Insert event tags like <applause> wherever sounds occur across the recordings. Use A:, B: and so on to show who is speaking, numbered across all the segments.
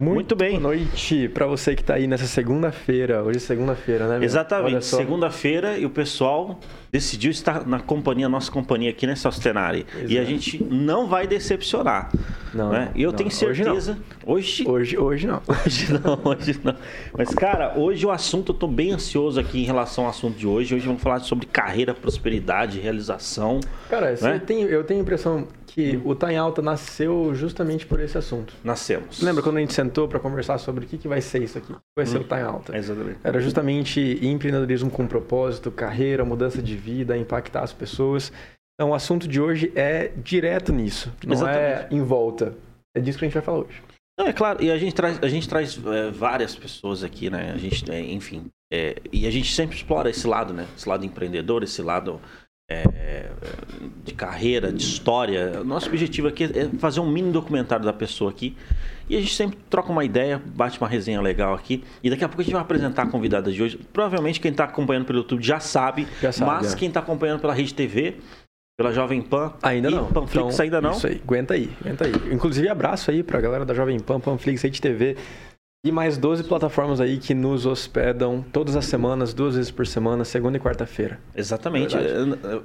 A: Muito,
B: Muito bem.
A: Boa noite para você que tá aí nessa segunda-feira. Hoje é segunda-feira, né? meu?
B: Exatamente. Segunda-feira e o pessoal decidiu estar na companhia, nossa companhia aqui nessa Stenari. E a gente não vai decepcionar.
A: Não,
B: né? E eu
A: não,
B: tenho
A: hoje não.
B: certeza. Hoje,
A: Hoje, hoje não. <laughs>
B: Hoje não, hoje não. Mas, cara, hoje o assunto, eu tô bem ansioso aqui em relação ao assunto de hoje. Hoje vamos falar sobre carreira, prosperidade, realização.
A: Cara,
B: Né?
A: tem- eu tenho a impressão que o Tá em Alta nasceu justamente por esse assunto.
B: Nascemos.
A: Lembra quando a gente sentou para conversar sobre o que, que vai ser isso aqui? O que vai ser o Tá em Alta?
B: Exatamente.
A: Era justamente empreendedorismo com propósito, carreira, mudança de vida, impactar as pessoas. Então, o assunto de hoje é direto nisso. Não é
B: Exatamente.
A: em volta. É disso que a gente vai falar hoje.
B: Não, é claro, e a gente traz, a gente traz é, várias pessoas aqui, né? A gente, é, enfim, é, e a gente sempre explora esse lado, né? Esse lado empreendedor, esse lado é, de carreira, de história. Nosso objetivo aqui é fazer um mini documentário da pessoa aqui. E a gente sempre troca uma ideia, bate uma resenha legal aqui. E daqui a pouco a gente vai apresentar a convidada de hoje. Provavelmente quem está acompanhando pelo YouTube já sabe,
A: Já sabe,
B: mas
A: é.
B: quem está acompanhando pela Rede TV, pela Jovem Pan
A: Ainda
B: e
A: não.
B: Panflix
A: Então,
B: ainda não.
A: Isso aí, aguenta aí, aguenta aí. Inclusive, abraço aí pra galera da Jovem Pan, Panflix, Rede TV e mais 12 plataformas aí que nos hospedam todas as semanas, duas vezes por semana, segunda e quarta-feira.
B: Exatamente.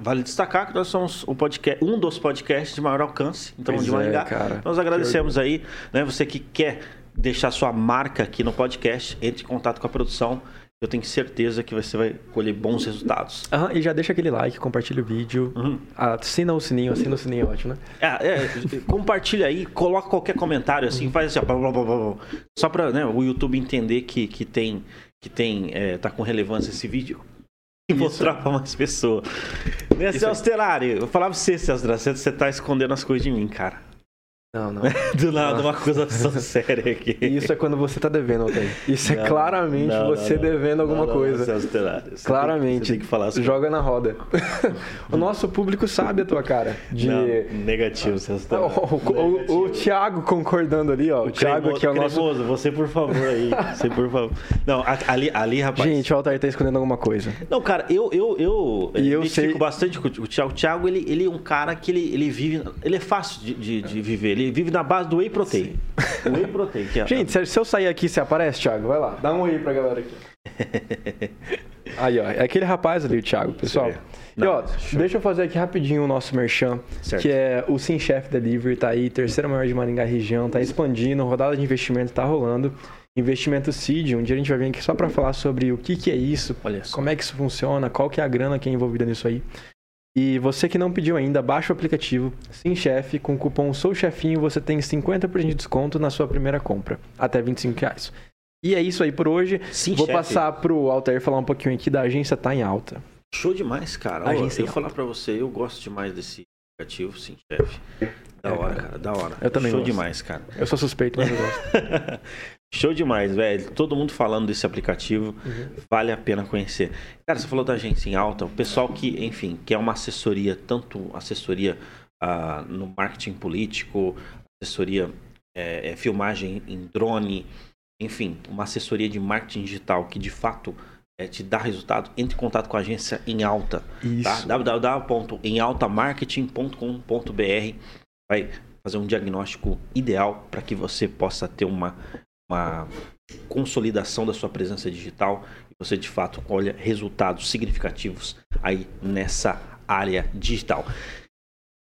B: Vale destacar que nós somos o podcast, um dos podcasts de maior alcance, então
A: Pois
B: de
A: é,
B: Maringá.
A: cara.
B: Nós agradecemos aí, né? Você que quer deixar sua marca aqui no podcast, entre em contato com a produção. Eu tenho certeza que você vai colher bons resultados.
A: Aham, e já deixa aquele like, compartilha o vídeo,
B: Uhum.
A: assina o sininho, assina o sininho é ótimo, né?
B: É, é, compartilha aí, coloca qualquer comentário assim, faz assim, ó, blá, blá, blá, blá, só para o YouTube entender que, que tem, que tem, é, tá com relevância esse vídeo e mostrar para mais pessoas. Né, Celso Terari, eu falava pra você, Celso você tá escondendo as coisas de mim, cara.
A: Não, não. <laughs>
B: Do nada, uma acusação séria aqui. <laughs>
A: Isso é quando você tá devendo, Altair. Isso é
B: Não,
A: claramente
B: não,
A: você devendo alguma coisa.
B: Celso você
A: Claramente.
B: Tem, você tem que falar assim.
A: Joga na roda. <laughs> o nosso público sabe a tua cara. De...
B: Não, negativo, Celso Terari.
A: O, o- o- o Thiago concordando ali, ó. O, Thiago
B: Cremo-
A: aqui é o nosso.
B: Cremoso, você por favor aí. Você por favor. Não, ali, ali rapaz.
A: Gente, o Altair tá escondendo alguma coisa.
B: Não, cara, eu eu eu,
A: E eu
B: identifico
A: sei-
B: bastante com o Thiago. O Thiago, ele, ele é um cara que ele, ele vive. Ele é fácil de, de, de viver. Ele vive na base do whey protein. Whey protein, é. <laughs>
A: Gente, se se eu sair aqui, você aparece, Thiago? Vai lá, dá um oi pra galera aqui. <laughs> Aí, ó, é aquele rapaz ali, o Thiago, pessoal.
B: Sim.
A: E
B: Não,
A: ó, deixa eu fazer aqui rapidinho o nosso merchan,
B: Certo.
A: que é o Sim Chef Delivery, tá aí, terceira maior de Maringá região, tá expandindo, rodada de investimento tá rolando. Investimento Seed, um dia a gente vai vir aqui só pra falar sobre o que que é isso, como é que isso funciona, qual que é a grana que é envolvida nisso aí. E você que não pediu ainda, baixa o aplicativo Sim Chef, com o cupom SouChefinho você tem 50% de desconto na sua primeira compra, até 25 reais. E é isso aí por hoje.
B: Sim,
A: Vou
B: chefe.
A: passar pro Altair falar um pouquinho aqui da agência Tá em Alta.
B: Show demais, cara. Ó,
A: Agência
B: eu vou falar pra você, eu gosto demais desse aplicativo, sim, chefe. Da
A: É,
B: hora,
A: cara.
B: cara, da hora.
A: Eu também
B: Show
A: gosto.
B: demais, cara.
A: Eu sou suspeito, mas eu gosto. <laughs>
B: Show demais, velho. Todo mundo falando desse aplicativo.
A: Uhum.
B: Vale a pena conhecer. Cara, você falou da agência em alta. O pessoal que, enfim, quer uma assessoria, tanto assessoria ah, no marketing político, assessoria, é, é, filmagem em drone, enfim, uma assessoria de marketing digital que de fato é, te dá resultado, entre em contato com a agência em alta. Tá?
A: Isso.
B: www.emaltamarketing.com.br vai fazer um diagnóstico ideal para que você possa ter uma, uma consolidação da sua presença digital e você de fato colha resultados significativos aí nessa área digital.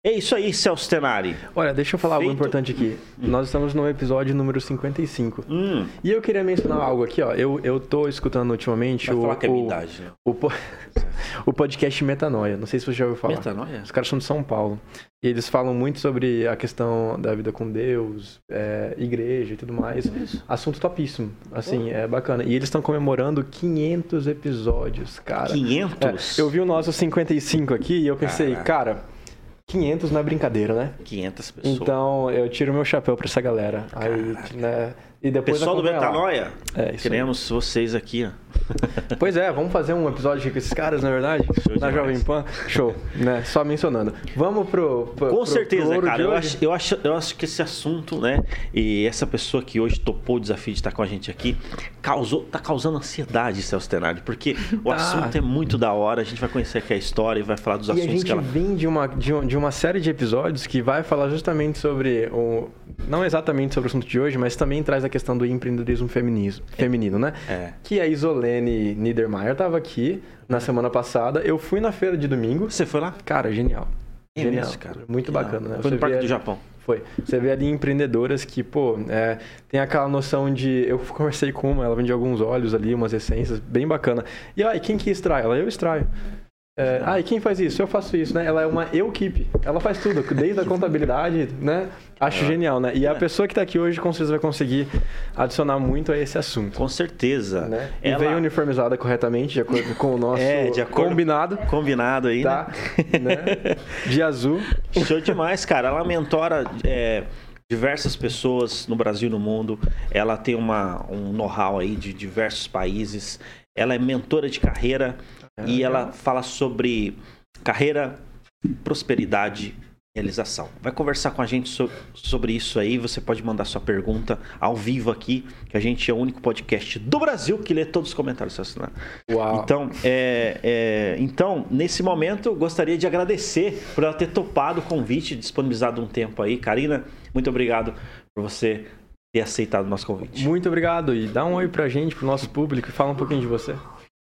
B: É isso aí, Celso Tenari.
A: Olha, deixa eu falar algo
B: Feito.
A: importante aqui. Nós estamos no episódio número 55.
B: Hum,
A: E eu queria mencionar algo aqui, ó. Eu, eu tô escutando ultimamente
B: vai
A: o,
B: falar que é
A: o,
B: idade, né?
A: o, <laughs> o podcast Metanoia. Não sei se você já ouviu falar.
B: Metanoia?
A: Os caras são de São Paulo. E eles falam muito sobre a questão da vida com Deus, é, igreja e tudo mais. Assunto topíssimo. Assim, é bacana. E eles estão comemorando 500 episódios, cara.
B: 500?
A: É, eu vi o nosso 55 aqui e eu pensei,
B: Caraca.
A: cara, 500 não é brincadeira, né?
B: 500 pessoas.
A: Então eu tiro meu chapéu pra essa galera. Aí, né? E depois
B: Pessoal do. Metanoia,
A: É, isso aí.
B: queremos vocês aqui, ó. <laughs>
A: Pois é, vamos fazer um episódio com esses caras, na verdade?
B: Show
A: na
B: demais.
A: Jovem Pan. Show, né? Só mencionando. Vamos pro. pro
B: Com
A: pro-
B: certeza,
A: pro
B: cara. Eu acho, eu, acho, eu acho que esse assunto, né? E essa pessoa que hoje topou o desafio de estar com a gente aqui, causou, tá causando ansiedade, Celso Tenardi, porque o
A: Tá.
B: assunto é muito da hora. A gente vai conhecer aqui a história e vai falar dos
A: E a
B: assuntos
A: gente
B: que ela.
A: vem de uma, de, um- de uma série de episódios que vai falar justamente sobre o. Não exatamente sobre o assunto de hoje, mas também traz a questão do empreendedorismo feminino, feminino né?
B: É.
A: Que a Isolene Niedermayer estava aqui na semana passada. Eu fui na feira de domingo.
B: Você foi lá?
A: Cara, genial.
B: É
A: genial.
B: cara.
A: Muito
B: Genial.
A: bacana, né?
B: Foi no
A: Você
B: Parque
A: vê-
B: do Japão.
A: Foi. Você vê ali empreendedoras que, pô, é, tem aquela noção de. Eu conversei com uma, ela vende alguns óleos ali, umas essências, bem bacana. E aí, quem que extrai? Ela, eu extraio. É, ah, e quem faz isso? Eu faço isso, né? Ela é uma eu-keep. Ela faz tudo, <laughs> desde a contabilidade, né? Acho
B: É.
A: genial, né? E a
B: É.
A: pessoa que tá aqui hoje, com certeza, vai conseguir adicionar muito a esse assunto.
B: Com certeza.
A: Né? E
B: Ela-
A: veio uniformizada corretamente, de acordo com o nosso <laughs>
B: É, de acordo-
A: combinado,
B: Combinado aí,
A: tá?
B: né? <laughs>
A: né? De azul.
B: Show demais, cara. Ela mentora é, diversas pessoas no Brasil e no mundo. Ela tem uma, um know-how aí de diversos países. Ela é mentora de carreira e ela fala sobre carreira, prosperidade e realização. Vai conversar com a gente so- sobre isso aí. Você pode mandar sua pergunta ao vivo aqui, que a gente é o único podcast do Brasil que lê todos os comentários.
A: Uau.
B: Então, é, é, então, nesse momento, eu gostaria de agradecer por ela ter topado o convite, disponibilizado um tempo aí. Karina, muito obrigado por você ter aceitado o nosso convite.
A: Muito obrigado. E dá um oi pra gente, pro nosso público, e fala um pouquinho de você.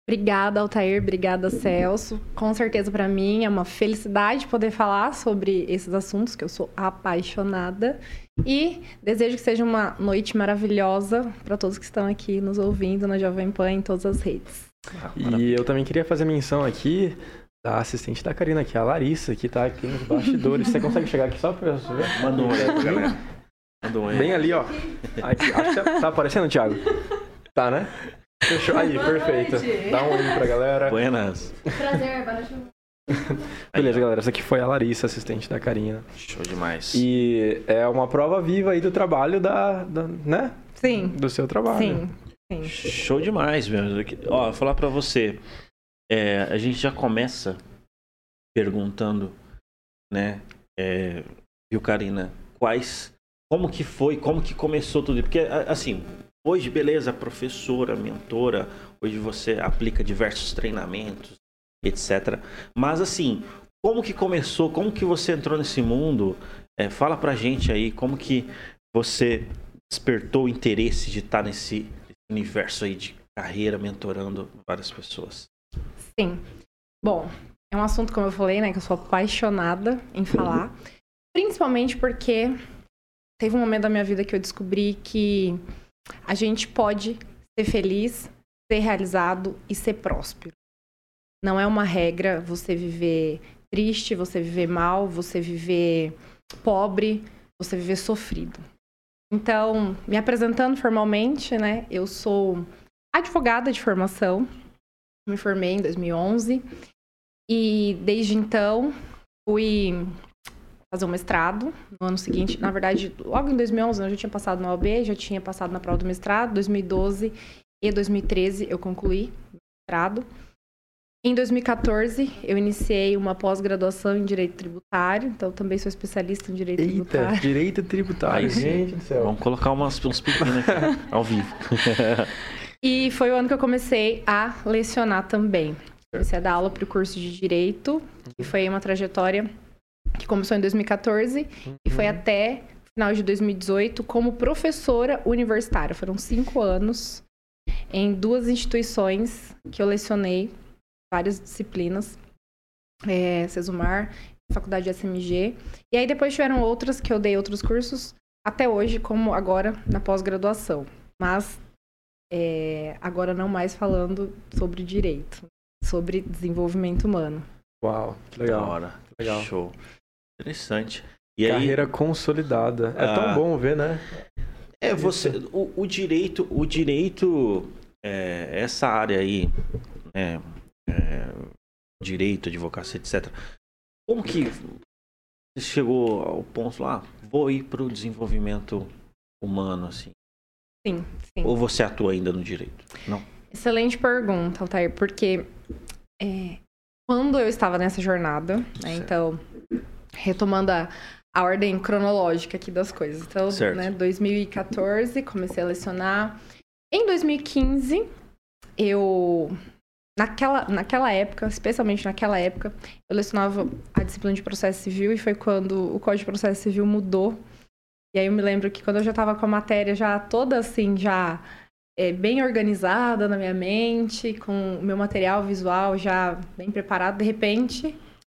C: Obrigada, Altair. Obrigada, Celso. Com certeza, para mim, é uma felicidade poder falar sobre esses assuntos, que eu sou apaixonada. E desejo que seja uma noite maravilhosa para todos que estão aqui nos ouvindo na Jovem Pan em todas as redes.
B: Ah.
A: E eu também queria fazer menção aqui da assistente da Karina, que é a Larissa, que tá aqui nos bastidores. Você consegue chegar aqui só ver?
B: Manda um pra galera. Manda um oi.
A: Bem ali, ó. Aqui, acho que tá, tá aparecendo, Thiago? Tá, né? Fechou. Aí, perfeito. Dá um oi pra galera.
B: Buenas.
C: Prazer, boa noite.
A: Beleza, galera. Essa aqui foi a Larissa, assistente da Karina.
B: Show demais.
A: E é uma prova viva aí do trabalho da, da né?
C: Sim,
A: Do seu trabalho.
C: sim, sim.
B: Show demais, mesmo. Ó, vou falar pra você. É, a gente já começa perguntando, né? É, viu, Karina? Quais. Como que foi? Como que começou tudo? Porque, assim, hoje, beleza, professora, mentora, hoje você aplica diversos treinamentos, etc. Mas, assim, como que começou? Como que você entrou nesse mundo? É, fala pra gente aí, como que você despertou o interesse de estar nesse universo aí de carreira, mentorando várias pessoas.
C: Sim. Bom, é um assunto, como eu falei, né, que eu sou apaixonada em falar. Principalmente porque teve um momento da minha vida que eu descobri que a gente pode ser feliz, ser realizado e ser próspero. Não é uma regra você viver triste, você viver mal, você viver pobre, você viver sofrido. Então, me apresentando formalmente, né, eu sou advogada de formação, me formei em 2011 e desde então fui fazer um mestrado no ano seguinte. Na verdade, logo em 2011 né, eu já tinha passado na OAB, já tinha passado na prova do mestrado. 2012 e 2013 eu concluí o mestrado. Em 2014 eu iniciei uma pós-graduação em Direito Tributário, então também sou especialista em Direito
A: Eita,
C: Tributário.
A: direito tributário.
B: Sim.
A: gente do céu.
B: Vamos colocar umas, uns piquinhos né, ao vivo. <laughs>
C: E foi o ano que eu comecei a lecionar também. Comecei a dar aula para o curso de Direito, que foi uma trajetória que começou em 2014 e foi até final de 2018 como professora universitária. Foram cinco anos em duas instituições que eu lecionei várias disciplinas, é, Cesumar, Faculdade SMG. E aí depois tiveram outras que eu dei outros cursos, até hoje, como agora na pós-graduação. Mas é, agora não mais falando sobre direito, sobre desenvolvimento humano.
A: Uau, que legal.
B: hora.
A: Legal.
B: Show. Interessante. E aí,
A: Carreira consolidada. É
B: Ah.
A: tão bom ver, né?
B: é você, o, o direito, o direito, é, essa área aí, né, é, direito, advocacia, etc. Como que você chegou ao ponto lá, vou ir para o desenvolvimento humano, assim?
C: Sim, sim.
B: Ou você atua ainda no direito? Não.
C: Excelente pergunta, Altair, porque é, quando eu estava nessa jornada, né, então, retomando a, a ordem cronológica aqui das coisas. Então,
B: Certo.
C: né, 2014, comecei a lecionar. Em 2015, eu naquela, naquela época, especialmente naquela época, eu lecionava a disciplina de processo civil e foi quando o Código de Processo Civil mudou. E aí eu me lembro que quando eu já estava com a matéria já toda assim, já é, bem organizada na minha mente, com o meu material visual já bem preparado, de repente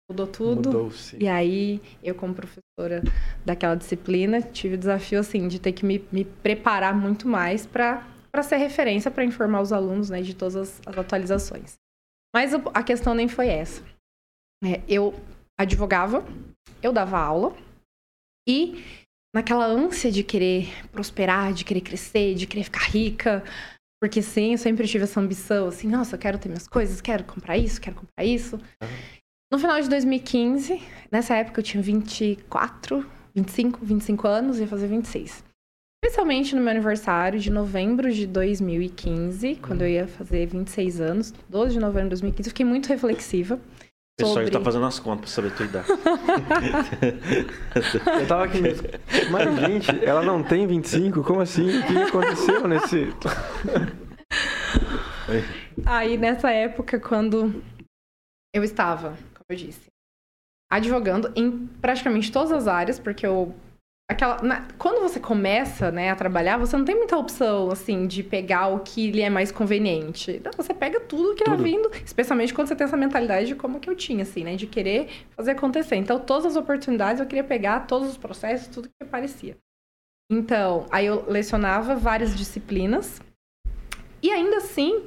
C: mudou tudo.
A: Mudou-se.
C: E aí, eu, como professora daquela disciplina, tive o desafio, assim, de ter que me, me preparar muito mais para ser referência, para informar os alunos, né, de todas as, as atualizações. Mas a questão nem foi essa. É, eu advogava, eu dava aula, e naquela ânsia de querer prosperar, de querer crescer, de querer ficar rica, porque sim, eu sempre tive essa ambição, assim, nossa, eu quero ter minhas coisas, quero comprar isso, quero comprar isso. No final de 2015, nessa época eu tinha 24, 25, 25 anos, ia fazer 26. Especialmente no meu aniversário de novembro de 2015, quando eu ia fazer 26 anos, 12 de novembro de 2015, eu fiquei muito reflexiva.
B: O pessoal já
C: sobre-
B: tá fazendo as contas pra saber a tua idade. <laughs>
A: Eu tava aqui mesmo. Mas, gente, ela não tem 25? Como assim? O que aconteceu nesse. <laughs>
C: Aí, nessa época, quando eu estava, como eu disse, advogando em praticamente todas as áreas, porque eu. Aquela, na- quando você começa né, a trabalhar, você não tem muita opção, assim, de pegar o que lhe é mais conveniente. Não, você pega tudo que vai
A: Tudo.
C: vindo, especialmente quando você tem essa mentalidade de como que eu tinha, assim, né? De querer fazer acontecer. Então, todas as oportunidades eu queria pegar, todos os processos, tudo que aparecia. Então, aí eu lecionava várias disciplinas. E ainda assim,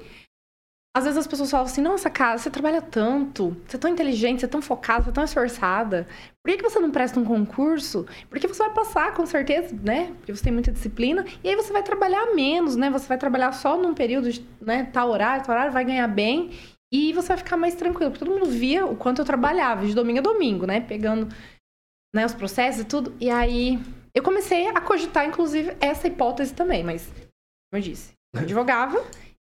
C: às vezes as pessoas falam assim, nossa, cara, você trabalha tanto, você é tão inteligente, você é tão focada, você é tão esforçada. Por que, que você não presta um concurso? Porque você vai passar, com certeza, né? Porque você tem muita disciplina. E aí você vai trabalhar menos, né? Você vai trabalhar só num período de né, tal horário, tal horário, vai ganhar bem. E você vai ficar mais tranquilo. Porque todo mundo via o quanto eu trabalhava, de domingo a domingo, né? Pegando né, os processos e tudo. E aí eu comecei a cogitar, inclusive, essa hipótese também. Mas, como eu disse, eu advogava,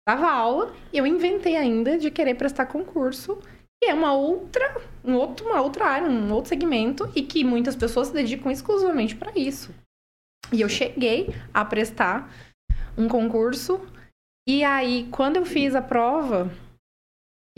C: dava aula e eu inventei ainda de querer prestar concurso, que é uma outra, um outro, uma outra área, um outro segmento e que muitas pessoas se dedicam exclusivamente para isso. E eu cheguei a prestar um concurso e aí quando eu fiz a prova,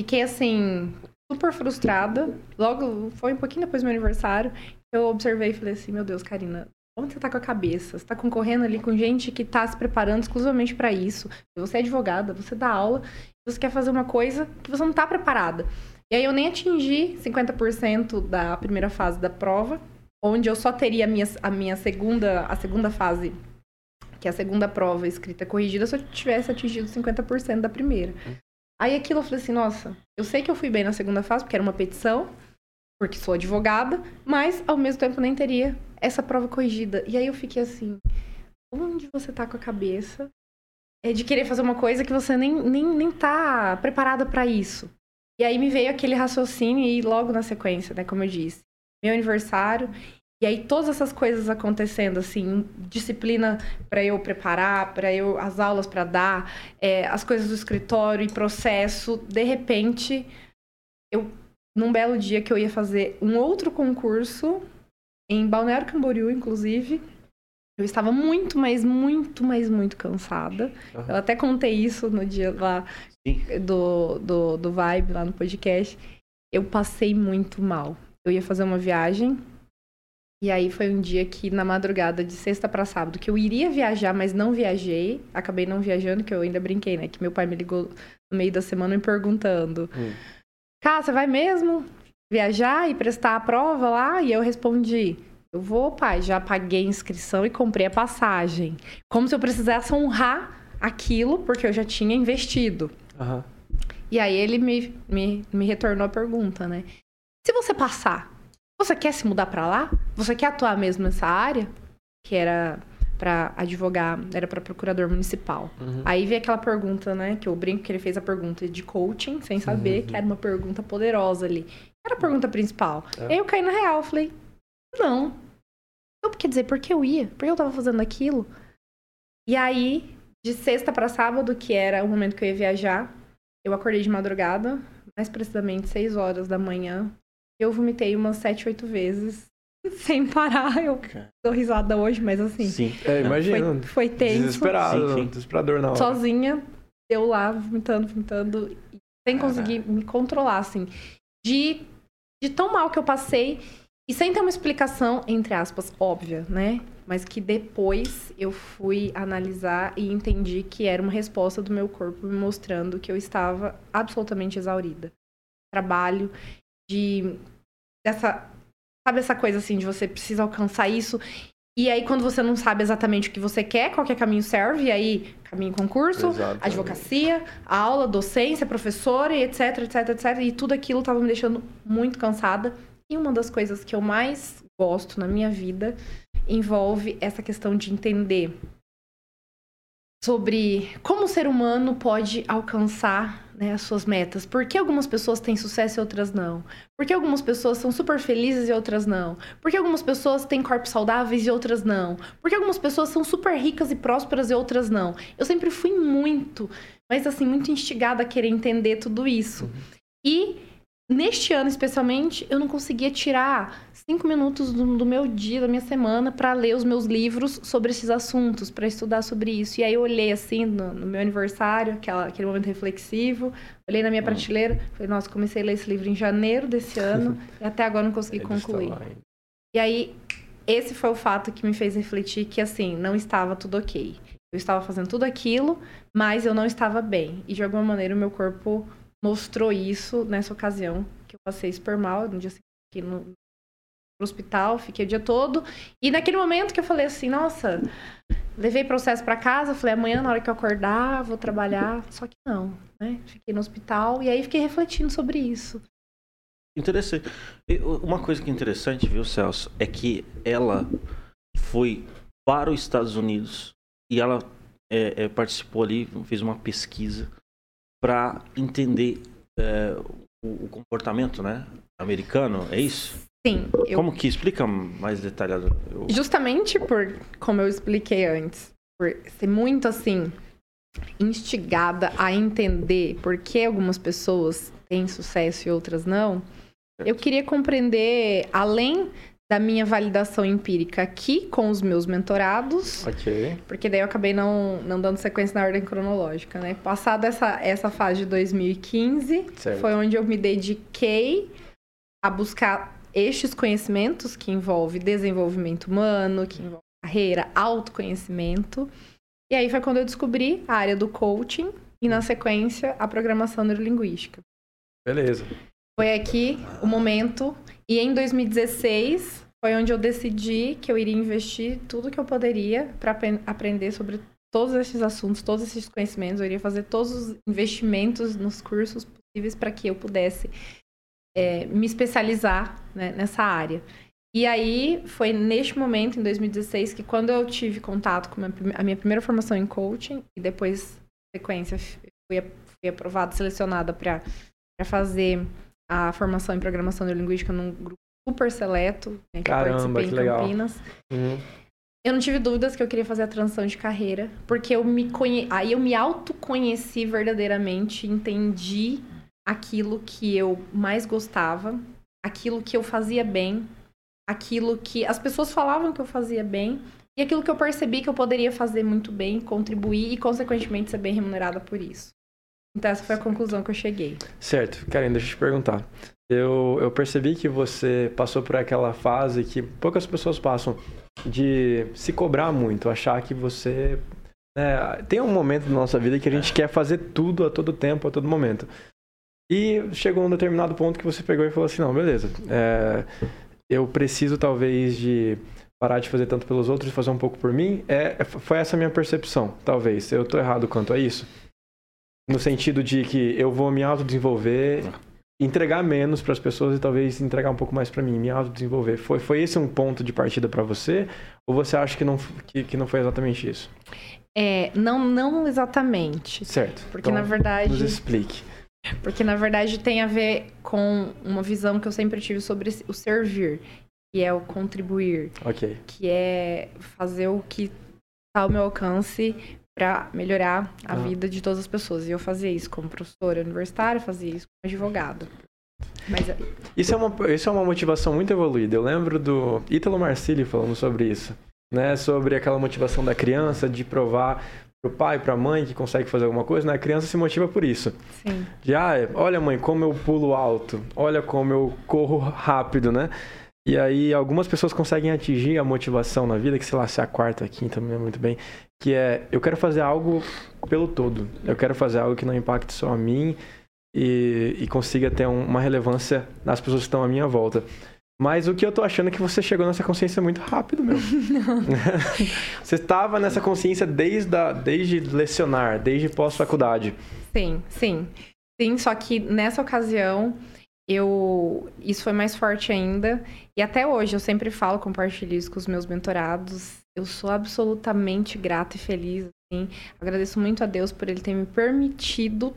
C: fiquei assim super frustrada. Logo foi um pouquinho depois do meu aniversário, eu observei e falei assim, meu Deus, Karina, Onde você tá com a cabeça? Você tá concorrendo ali com gente que tá se preparando exclusivamente para isso. Você é advogada, você dá aula, você quer fazer uma coisa que você não tá preparada. E aí eu nem atingi 50% da primeira fase da prova, onde eu só teria a minha, a minha segunda, a segunda fase, que é a segunda prova escrita corrigida, se eu tivesse atingido 50% da primeira. Aí aquilo eu falei assim, nossa, eu sei que eu fui bem na segunda fase, porque era uma petição, porque sou advogada, mas ao mesmo tempo nem teria essa prova corrigida. E aí eu fiquei assim, onde você tá com a cabeça? É de querer fazer uma coisa que você nem, nem, nem tá preparada para isso. E aí me veio aquele raciocínio e logo na sequência, né, como eu disse, meu aniversário, e aí todas essas coisas acontecendo, assim, disciplina para eu preparar, para eu as aulas para dar, é, as coisas do escritório e processo, de repente, eu num belo dia que eu ia fazer um outro concurso em Balneário Camboriú, inclusive. Eu estava muito, mas muito, mas muito cansada.
A: Aham.
C: Eu até contei isso no dia lá do, do, do Vibe, lá no podcast. Eu passei muito mal. Eu ia fazer uma viagem. E aí foi um dia que, na madrugada, de sexta para sábado, que eu iria viajar, mas não viajei. Acabei não viajando, que eu ainda brinquei, né? Que meu pai me ligou no meio da semana me perguntando:
A: Hum.
C: Cá, você vai mesmo viajar e prestar a prova lá? E eu respondi: Eu vou, pai, já paguei a inscrição e comprei a passagem. Como se eu precisasse honrar aquilo, porque eu já tinha investido.
A: Aham.
C: E aí ele me, me, me retornou a pergunta, né? Se você passar, você quer se mudar pra lá? Você quer atuar mesmo nessa área? Que era pra advogar, era pra procurador municipal.
A: Uhum.
C: Aí veio aquela pergunta, né? Que eu brinco que ele fez a pergunta de coaching, sem saber
A: Uhum.
C: que era uma pergunta poderosa ali. Era a pergunta principal.
A: É.
C: Aí eu caí na real, falei, não. Então, quer dizer, por que eu ia? Por que eu tava fazendo aquilo? E aí, de sexta pra sábado, que era o momento que eu ia viajar, eu acordei de madrugada, mais precisamente 6 horas da manhã. Eu vomitei umas 7, 8 vezes, <laughs> sem parar. Eu dou risada hoje, mas assim,
B: Sim.
A: É, imagina.
C: foi, foi tenso
A: Desesperado,
B: Sim, sim.
A: desesperador na hora.
C: sozinha, eu lá vomitando, vomitando. sem conseguir me controlar, assim. De, de tão mal que eu passei e sem ter uma explicação, entre aspas, óbvia, né? Mas que depois eu fui analisar e entendi que era uma resposta do meu corpo me mostrando que eu estava absolutamente exaurida. Trabalho, de. dessa. Sabe essa coisa assim, de você precisa alcançar isso e aí, quando você não sabe exatamente o que você quer, qualquer caminho serve, e aí, caminho concurso, Exatamente. advocacia, aula, docência, professora, etc, etc, etc. E tudo aquilo estava me deixando muito cansada. E uma das coisas que eu mais gosto na minha vida envolve essa questão de entender sobre como o ser humano pode alcançar né, as suas metas. Por que algumas pessoas têm sucesso e outras não? Por que algumas pessoas são super felizes e outras não? Por que algumas pessoas têm corpos saudáveis e outras não? Por que algumas pessoas são super ricas e prósperas e outras não? Eu sempre fui muito, mas assim, muito instigada a querer entender tudo isso. Uhum. E neste ano especialmente, eu não conseguia tirar cinco minutos do, do meu dia, da minha semana, para ler os meus livros sobre esses assuntos, para estudar sobre isso. E aí eu olhei assim no, no meu aniversário, aquela, aquele momento reflexivo, olhei na minha hum. prateleira, falei, nossa, comecei a ler esse livro em janeiro desse <laughs> ano e até agora não consegui concluir. E aí, esse foi o fato que me fez refletir que, assim, não estava tudo ok. Eu estava fazendo tudo aquilo, mas eu não estava bem. E de alguma maneira o meu corpo mostrou isso nessa ocasião, que eu passei super mal, no dia seguinte no, pro hospital, fiquei o dia todo. E naquele momento que eu falei assim, nossa, levei processo para casa, falei, amanhã na hora que eu acordar, vou trabalhar. Só que não, né? Fiquei no hospital e aí fiquei refletindo sobre isso.
B: Interessante. Uma coisa que é interessante, viu, Celso, é que ela foi para os Estados Unidos e ela é, é, participou ali, fez uma pesquisa para entender é, o, o, comportamento, né, americano, é isso?
C: Sim.
B: Eu... Como que explica mais detalhado?
C: Eu... Justamente por, como eu expliquei antes, por ser muito assim instigada a entender por que algumas pessoas têm sucesso e outras não, eu queria compreender além da minha validação empírica aqui com os meus mentorados.
A: Ok.
C: Porque daí eu acabei não, não dando sequência na ordem cronológica, né? Passada essa, essa fase de 2015, certo. foi onde eu me dediquei a buscar estes conhecimentos que envolve desenvolvimento humano, que envolve carreira, autoconhecimento. E aí foi quando eu descobri a área do coaching e na sequência a programação neurolinguística.
A: Beleza.
C: Foi aqui o momento e em 2016 foi onde eu decidi que eu iria investir tudo que eu poderia para aprender sobre todos esses assuntos, todos esses conhecimentos. Eu iria fazer todos os investimentos nos cursos possíveis para que eu pudesse é, me especializar né, nessa área. E aí foi neste momento, em 2016, que quando eu tive contato com a minha primeira formação em coaching, e depois, sequência, fui, fui aprovada, selecionada para fazer a formação em programação neurolinguística num grupo super seleto,
A: né, que Caramba, que legal.
C: Campinas. Uhum. Eu não tive dúvidas que eu queria fazer a transição de carreira, porque eu me conhe... aí eu me autoconheci verdadeiramente, entendi aquilo que eu mais gostava, aquilo que eu fazia bem, aquilo que as pessoas falavam que eu fazia bem e aquilo que eu percebi que eu poderia fazer muito bem, contribuir e, consequentemente, ser bem remunerada por isso. Então, essa foi a conclusão que eu cheguei.
A: Certo. Karen, deixa eu te perguntar. Eu, eu percebi que você passou por aquela fase que poucas pessoas passam de se cobrar muito, achar que você. Né, tem um momento na nossa vida que a gente quer fazer tudo a todo tempo, a todo momento. E chegou um determinado ponto que você pegou e falou assim: não, beleza, é, eu preciso talvez de parar de fazer tanto pelos outros e fazer um pouco por mim. É, foi essa a minha percepção, talvez. Eu estou errado quanto a isso? No sentido de que eu vou me autodesenvolver, entregar menos para as pessoas e talvez entregar um pouco mais para mim, me autodesenvolver. Foi, foi esse um ponto de partida para você? Ou você acha que não, que, que não foi exatamente isso?
C: É, não, não exatamente.
A: Certo.
C: Porque então, na verdade.
A: Nos explique.
C: Porque, na verdade, tem a ver com uma visão que eu sempre tive sobre o servir, que é o contribuir.
A: Ok.
C: Que é fazer o que está ao meu alcance para melhorar a ah. vida de todas as pessoas. E eu fazia isso como professora universitária, fazia isso como advogada. Mas... É
A: Isso, é uma, isso é uma motivação muito evoluída. Eu lembro do Ítalo Marcilli falando sobre isso. Né, sobre aquela motivação da criança de provar pro pai, pra mãe que consegue fazer alguma coisa, né? A criança se motiva por isso.
C: Sim.
A: De, ah, olha mãe, como eu pulo alto, olha como eu corro rápido, né? E aí algumas pessoas conseguem atingir a motivação na vida, que sei lá, se é a quarta, a quinta, muito bem, que é, eu quero fazer algo pelo todo. Eu quero fazer algo que não impacte só a mim e, e consiga ter um, uma relevância nas pessoas que estão à minha volta. Mas o que eu tô achando é que você chegou nessa consciência muito rápido, meu. <laughs> você estava nessa consciência desde, a, desde lecionar, desde pós-faculdade.
C: Sim, sim. Sim, só que nessa ocasião eu isso foi mais forte ainda e até hoje eu sempre falo, compartilho isso com os meus mentorados. Eu sou absolutamente grata e feliz, assim. Agradeço muito a Deus por ele ter me permitido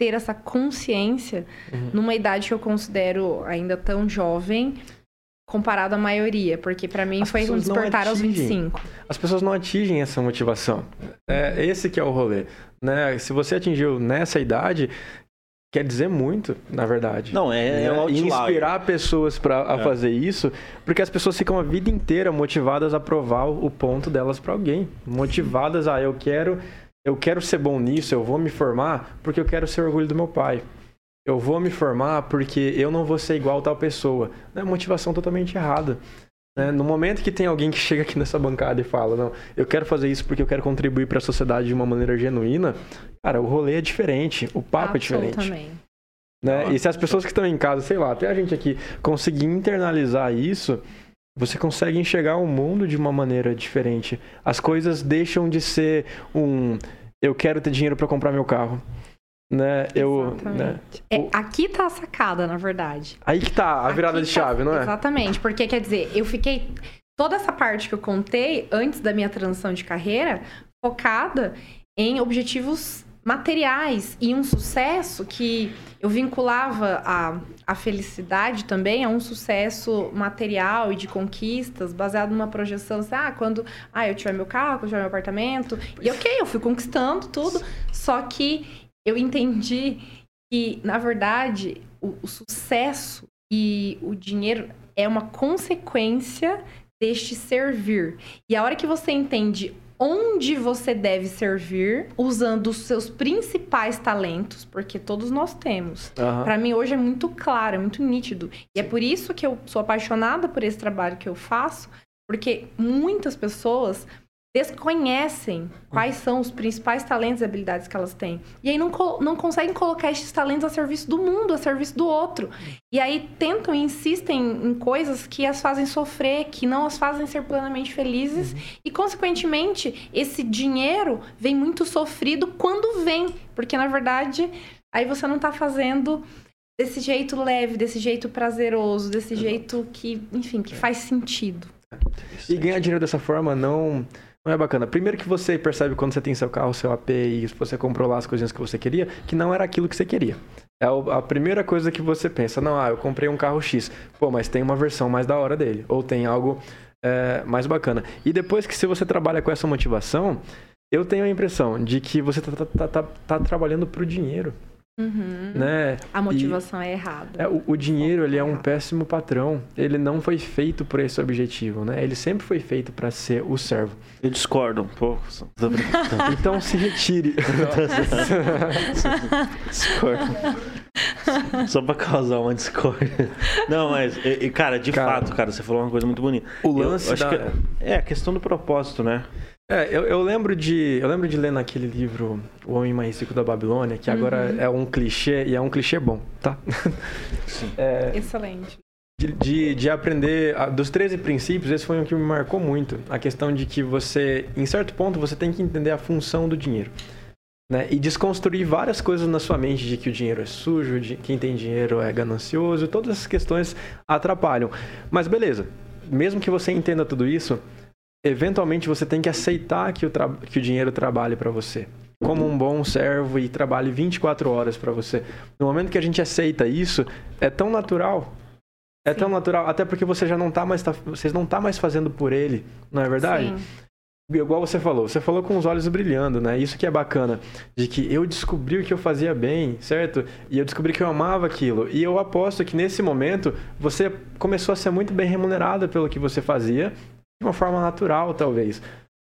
C: ter essa consciência uhum. numa idade que eu considero ainda tão jovem, comparado à maioria, porque para mim As foi um despertar aos 25.
A: As pessoas não atingem essa motivação. É esse que é o rolê, né? Se você atingiu nessa idade, quer dizer muito, na verdade.
B: Não, é, é um
A: E inspirar pessoas para é. fazer isso, porque as pessoas ficam a vida inteira motivadas a provar o ponto delas para alguém, motivadas a eu quero eu quero ser bom nisso, eu vou me formar porque eu quero ser orgulho do meu pai eu vou me formar porque eu não vou ser igual a tal pessoa. É motivação totalmente errada. Né? No momento que tem alguém que chega aqui nessa bancada e fala, não, eu quero fazer isso porque eu quero contribuir para a sociedade de uma maneira genuína, cara, o rolê é diferente, o papo é diferente. Né? E se as pessoas que estão em casa, sei lá, até a gente aqui conseguir internalizar isso, você consegue enxergar o mundo de uma maneira diferente. As coisas deixam de ser um eu quero ter dinheiro para comprar meu carro né? Eu, né?
C: É, aqui tá a sacada, na verdade.
A: Aí que tá a virada aqui de chave,
C: tá,
A: não é?
C: Exatamente, porque quer dizer, eu fiquei toda essa parte que eu contei antes da minha transição de carreira focada em objetivos materiais e um sucesso que eu vinculava a, a felicidade também a um sucesso material e de conquistas baseado numa projeção assim, ah, quando ah, eu tiver meu carro, quando eu tiver meu apartamento. E ok, eu fui conquistando tudo, só que eu entendi que, na verdade, o, o sucesso e o dinheiro é uma consequência deste servir. E a hora que você entende onde você deve servir, usando os seus principais talentos, porque todos nós temos. Uhum. Para mim hoje é muito claro, é muito nítido. E é por isso que eu sou apaixonada por esse trabalho que eu faço, porque muitas pessoas desconhecem quais são os principais talentos e habilidades que elas têm. E aí não, não conseguem colocar esses talentos a serviço do mundo, a serviço do outro. E aí tentam e insistem em coisas que as fazem sofrer, que não as fazem ser plenamente felizes. Uhum. E, consequentemente, esse dinheiro vem muito sofrido quando vem. Porque, na verdade, aí você não está fazendo desse jeito leve, desse jeito prazeroso, desse jeito que, enfim, que faz sentido.
A: E ganhar dinheiro dessa forma não não é bacana. Primeiro que você percebe quando você tem seu carro, seu AP e você comprou lá as coisinhas que você queria, que não era aquilo que você queria. É a primeira coisa que você pensa, não, ah, eu comprei um carro X. Pô, mas tem uma versão mais da hora dele. Ou tem algo é, mais bacana. E depois que se você trabalha com essa motivação, eu tenho a impressão de que você tá, tá, tá, tá trabalhando pro dinheiro.
C: Uhum.
A: Né?
C: A motivação e, é errada.
A: É, o, o, dinheiro ele é um péssimo patrão. Ele não foi feito por esse objetivo, né? Ele sempre foi feito para ser o servo.
B: Eu discordo um pouco. <laughs>
A: então se retire. <laughs>
B: discordo. Só pra causar uma discórdia. Não, mas, e, cara, de cara, fato, cara, você falou uma coisa muito bonita.
A: O lance
B: da... É, é a questão do propósito, né?
A: É, eu, eu, lembro de eu lembro de ler naquele livro O Homem Mais Rico da Babilônia, que agora uhum. é um clichê e é um clichê bom, tá? <laughs>
C: É, Excelente.
A: De, de, de, aprender dos 13 princípios, esse foi um que me marcou muito. A questão de que você, em certo ponto, você tem que entender a função do dinheiro. Né? E desconstruir várias coisas na sua mente de que o dinheiro é sujo, de quem tem dinheiro é ganancioso, todas essas questões atrapalham. Mas beleza, mesmo que você entenda tudo isso, eventualmente você tem que aceitar que o, que o dinheiro trabalhe para você. Como um bom servo e trabalhe 24 horas para você. No momento que a gente aceita isso, é tão natural. É Sim. tão natural, até porque você já não tá mais tá, vocês não tá mais fazendo por ele, não é verdade? Sim. Igual você falou, você falou com os olhos brilhando, né? Isso que é bacana, de que eu descobri o que eu fazia bem, certo? E eu descobri que eu amava aquilo. E eu aposto que nesse momento você começou a ser muito bem remunerada pelo que você fazia de uma forma natural, talvez.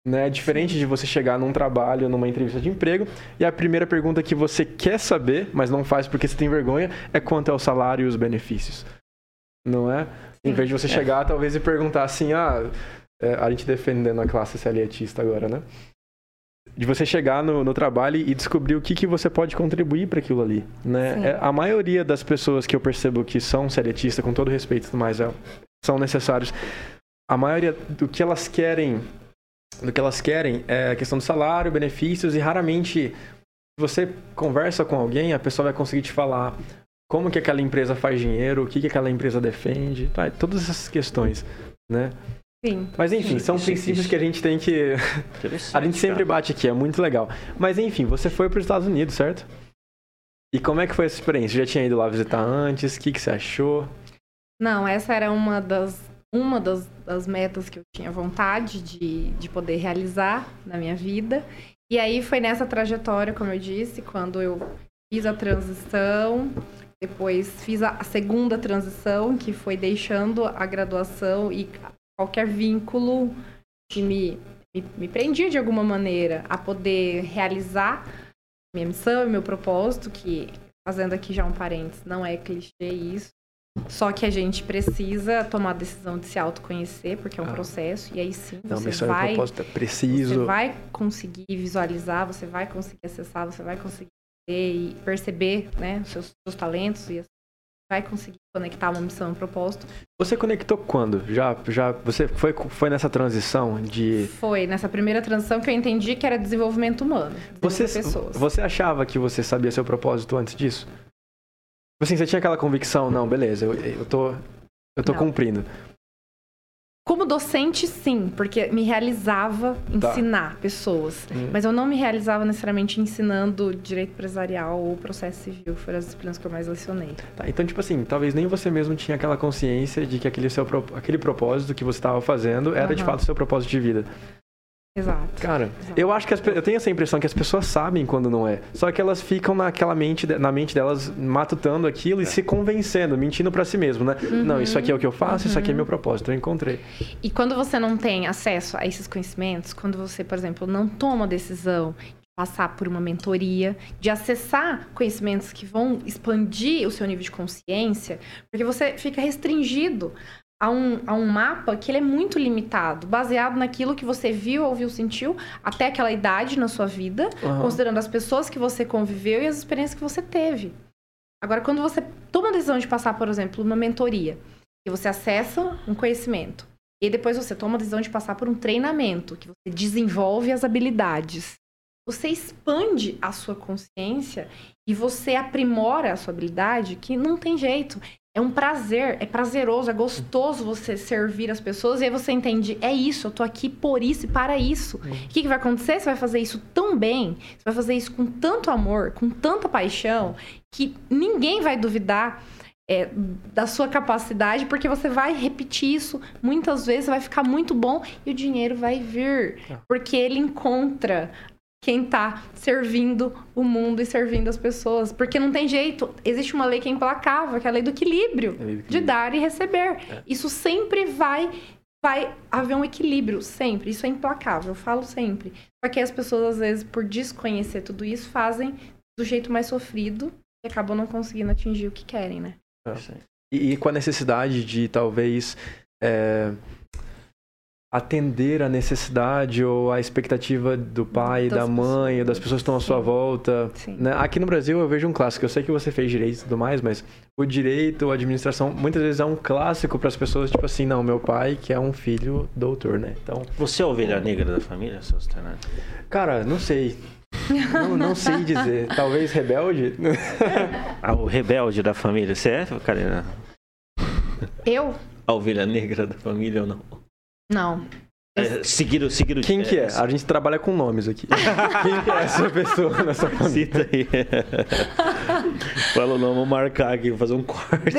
A: Né? Diferente de você chegar num trabalho, numa entrevista de emprego, e a primeira pergunta que você quer saber, mas não faz porque você tem vergonha, é quanto é o salário e os benefícios. Não é? Em vez de você chegar, talvez, e perguntar assim, ah, é, a gente defendendo a classe CLTista agora, né? De você chegar no, no trabalho e descobrir o que, que você pode contribuir para aquilo ali, né? É, a maioria das pessoas que eu percebo que são CLTistas, com todo respeito tudo mais, é, são necessários. A maioria do que elas querem do que elas querem é a questão do salário, benefícios e raramente você conversa com alguém, a pessoa vai conseguir te falar como que aquela empresa faz dinheiro, o que que aquela empresa defende, tá? todas essas questões, né?
C: Sim.
A: Mas enfim, são
B: Isso,
A: princípios
B: isso.
A: que a gente tem que <laughs> a gente sempre bate aqui, é muito legal. Mas enfim, você foi para os Estados Unidos, certo? E como é que foi essa experiência? Já tinha ido lá visitar antes? O que, que você achou?
C: Não, essa era uma das, uma das, das metas que eu tinha vontade de, de poder realizar na minha vida. E aí foi nessa trajetória, como eu disse, quando eu fiz a transição, depois fiz a segunda transição, que foi deixando a graduação e qualquer vínculo que me, me, me prendia de alguma maneira a poder realizar minha missão e meu propósito, que, fazendo aqui já um parênteses, não é clichê isso. Só que a gente precisa tomar a decisão de se autoconhecer, porque é um
A: Ah.
C: processo, e aí sim
A: Não,
C: você
A: e
C: vai,
A: propósito é
C: você
A: preciso.
C: vai conseguir visualizar, você vai conseguir acessar, você vai conseguir ver e perceber né, os seus, seus talentos e assim, vai conseguir conectar uma missão e um propósito.
A: Você conectou quando? Já, já, você foi, foi nessa transição de
C: Foi nessa primeira transição que eu entendi que era desenvolvimento humano,
A: Você,
C: pessoas.
A: você achava que você sabia seu propósito antes disso? Tipo Assim, você tinha aquela convicção, não, beleza, eu, eu tô, eu tô
C: Não.
A: cumprindo.
C: Como docente, sim, porque me realizava
A: Tá.
C: ensinar pessoas.
A: Hum.
C: Mas eu não me realizava necessariamente ensinando direito empresarial ou processo civil, foram as disciplinas que eu mais lecionei.
A: Tá, então, tipo assim, talvez nem você mesmo tinha aquela consciência de que aquele, seu, aquele propósito que você estava fazendo era de
C: Aham.
A: fato o seu propósito de vida.
C: Exato.
A: Cara,
C: Exato.
A: eu acho que as eu tenho essa impressão que as pessoas sabem quando não é. Só que elas ficam naquela mente, na mente delas matutando aquilo
C: É.
A: e se convencendo, mentindo pra si mesmo, né?
C: Uhum.
A: Não, isso aqui é o que eu faço, isso aqui é meu propósito, eu encontrei.
C: E quando você não tem acesso a esses conhecimentos, quando você, por exemplo, não toma a decisão de passar por uma mentoria, de acessar conhecimentos que vão expandir o seu nível de consciência, porque você fica restringido a um, a um mapa que ele é muito limitado, baseado naquilo que você viu, ouviu, sentiu até aquela idade na sua vida,
A: Aham.
C: considerando as pessoas que você conviveu e as experiências que você teve. Agora, quando você toma a decisão de passar, por exemplo, uma mentoria, e você acessa um conhecimento, e depois você toma a decisão de passar por um treinamento, que você desenvolve as habilidades, você expande a sua consciência e você aprimora a sua habilidade, que não tem jeito. É um prazer, é prazeroso, é gostoso você servir as pessoas e aí você entende, é isso, eu tô aqui por isso e para isso. O que, que vai acontecer? Você vai fazer isso tão bem, você vai fazer isso com tanto amor, com tanta paixão, que ninguém vai duvidar é, da sua capacidade, porque você vai repetir isso muitas vezes, vai ficar muito bom e o dinheiro vai vir.
A: Ah.
C: Porque ele encontra quem tá servindo o mundo e servindo as pessoas. Porque não tem jeito. Existe uma lei que é implacável, que é a lei do equilíbrio.
A: É lei do
C: De
A: equilíbrio.
C: dar e receber.
A: É.
C: Isso sempre vai vai haver um equilíbrio, sempre. Isso é implacável, eu falo sempre. Só que as pessoas, às vezes, por desconhecer tudo isso, fazem do jeito mais sofrido e acabam não conseguindo atingir o que querem, né?
A: E, e com a necessidade de talvez é, atender a necessidade ou a expectativa do pai,
C: Das
A: da mãe,
C: pessoas,
A: das pessoas que estão à sua
C: sim.
A: volta.
C: Sim.
A: né? Aqui no Brasil eu vejo um clássico. Eu sei que você fez direito e tudo mais, mas o direito, a administração, muitas vezes é um clássico para as pessoas, tipo assim, não, meu pai que é um filho doutor, né? Então,
B: Você é a ovelha negra da família, seu Stenard?
A: cara, não sei. não, não sei dizer. <laughs> Talvez rebelde?
B: Ah, o rebelde da família. Você é, Karina?
C: Eu?
B: A ovelha negra da família ou não?
C: Não.
B: É, seguir, o- seguir o-
A: Quem que é? A gente trabalha com nomes aqui. <laughs> Quem que é essa pessoa nessa família?
B: Cita aí. Fala o nome, vou marcar aqui, vou fazer um corte.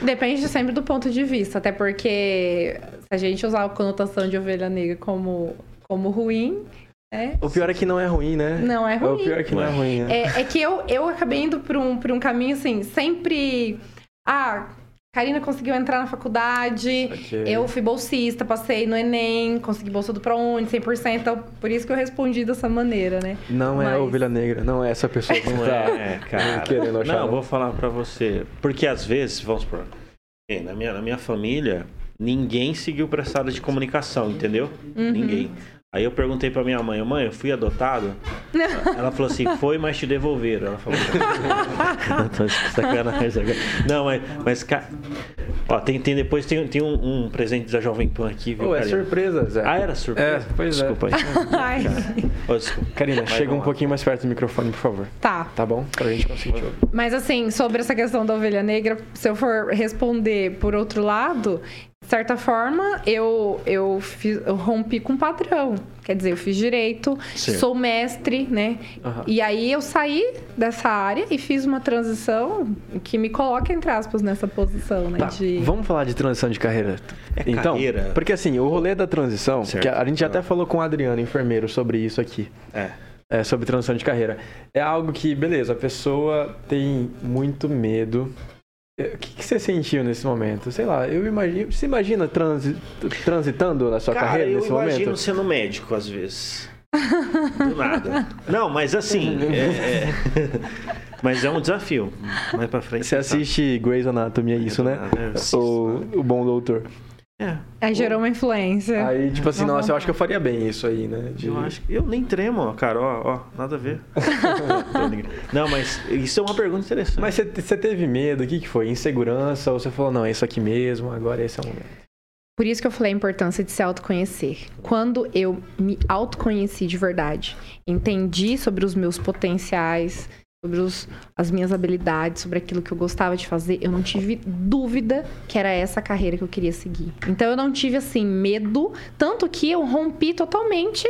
C: Depende sempre do ponto de vista, até porque se a gente usar a conotação de ovelha negra como, como ruim, é,
A: O pior é que não é ruim, né?
C: não é
A: O
C: ruim.
A: pior é que não é ruim, né?
C: É, é que eu, eu acabei indo por um, por um caminho assim, sempre. Ah, Karina conseguiu entrar na faculdade,
A: Ok.
C: eu fui bolsista, passei no Enem, consegui bolsa do ProUni, 100%, então por isso que eu respondi dessa maneira, né?
A: Não é a
C: Mas-
A: ovelha negra, não é essa pessoa que <laughs>
B: Não
A: tá
B: é, cara.
A: querendo achar.
B: Não, eu vou falar pra você. Porque às vezes, vamos supor, eh, na minha, na minha família, ninguém seguiu pra essa área de comunicação, entendeu?
C: Uhum.
B: Ninguém. Aí eu perguntei pra minha mãe, mãe, eu fui adotado? <laughs> Ela falou assim, foi, mas te devolveram. Ela falou. Não, tô sacanagem. agora. Não, mas, mas ca- ó, tem, tem depois tem, tem um, um presente da Jovem Pan aqui, viu,
A: Pô, é surpresa, Zé.
B: Ah, era surpresa?
A: É, pois é.
B: Desculpa aí.
C: Ai,
B: Ô, desculpa.
A: Karina, chega um
B: lá.
A: pouquinho mais perto do microfone, por favor.
C: tá.
A: Tá bom? Pra gente conseguir ouvir.
C: Mas assim, sobre essa questão da ovelha negra, se eu for responder por outro lado, de certa forma, eu, eu, fiz- eu rompi com o padrão. Quer dizer, eu fiz direito,
B: Certo.
C: sou mestre, né?
A: Aham.
C: E aí eu saí dessa área e fiz uma transição que me coloca, entre aspas, nessa posição, né?
A: Tá,
C: de...
A: vamos falar de transição de carreira.
B: É
A: então,
B: carreira.
A: porque assim, o rolê da transição,
B: Certo.
A: que a gente
B: Ah.
A: até falou com o Adriano, enfermeiro, sobre isso aqui.
B: É.
A: é, sobre transição de carreira. É algo que, beleza, a pessoa tem muito medo. O que, que você sentiu nesse momento? Sei lá, eu imagino. Você imagina transi- transitando na sua
B: Cara,
A: carreira
B: eu
A: nesse
B: imagino
A: momento?
B: sendo médico às vezes. Do nada. Não, mas assim. é- é- Mas é um desafio. Mais pra frente.
A: Você assiste Grey's Anatomy, é isso, né?
B: É, eu assisto.
A: O, o bom doutor.
B: É.
C: Aí gerou uma influência.
A: Aí, tipo assim, nossa, eu acho que eu faria bem isso aí, né? De-
B: Eu acho que eu nem tremo, ó, cara. Ó, ó, nada a ver. <laughs> não, mas isso é uma pergunta interessante.
A: Mas você, você teve medo? O que, que foi? Insegurança? Ou você falou, não, é isso aqui mesmo, agora esse é o momento?
C: Por isso que eu falei a importância de se autoconhecer. Quando eu me autoconheci de verdade, entendi sobre os meus potenciais, sobre os- as minhas habilidades, sobre aquilo que eu gostava de fazer, eu não tive dúvida que era essa carreira que eu queria seguir. Então eu não tive assim medo, tanto que eu rompi totalmente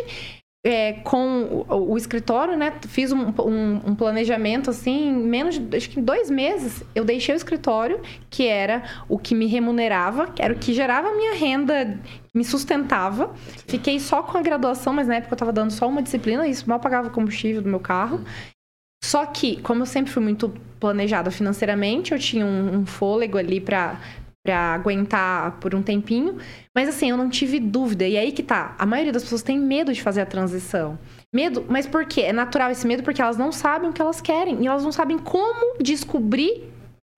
C: é, com o, o escritório, né? Fiz um, um- um planejamento assim, em menos de acho que dois meses eu deixei o escritório, que era o que me remunerava, que era o que gerava a minha renda, me sustentava. Fiquei só com a graduação, mas na época eu tava dando só uma disciplina, isso mal pagava o combustível do meu carro. Só que, como eu sempre fui muito planejada financeiramente, eu tinha um, um fôlego ali pra para aguentar por um tempinho. Mas assim, eu não tive dúvida. E aí que tá. A maioria das pessoas tem medo de fazer a transição. Medo, mas por quê? É natural esse medo porque elas não sabem o que elas querem. E elas não sabem como descobrir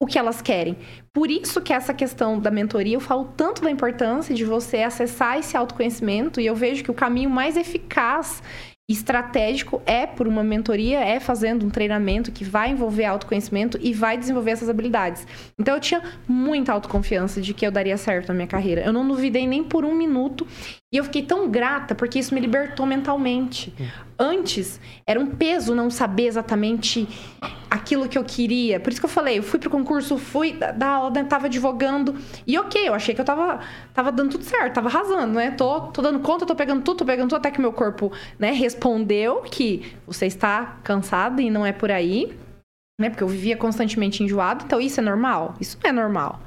C: o que elas querem. Por isso que essa questão da mentoria, eu falo tanto da importância de você acessar esse autoconhecimento. E eu vejo que o caminho mais eficaz estratégico é por uma mentoria, é fazendo um treinamento que vai envolver autoconhecimento e vai desenvolver essas habilidades. Então eu tinha muita autoconfiança de que eu daria certo na minha carreira. Eu não duvidei nem por um minuto e eu fiquei tão grata porque isso me libertou mentalmente. Antes era um peso não saber exatamente aquilo que eu queria. Por isso que eu falei, eu fui pro concurso, fui da- dar aula, né, tava advogando. E ok, eu achei que eu tava, tava dando tudo certo, tava arrasando, né? Tô, tô dando conta, tô pegando tudo, tô pegando tudo, até que meu corpo, né, respondeu que você está cansado e não é por aí. Né? Porque eu vivia constantemente enjoado, então isso é normal? Isso não é normal.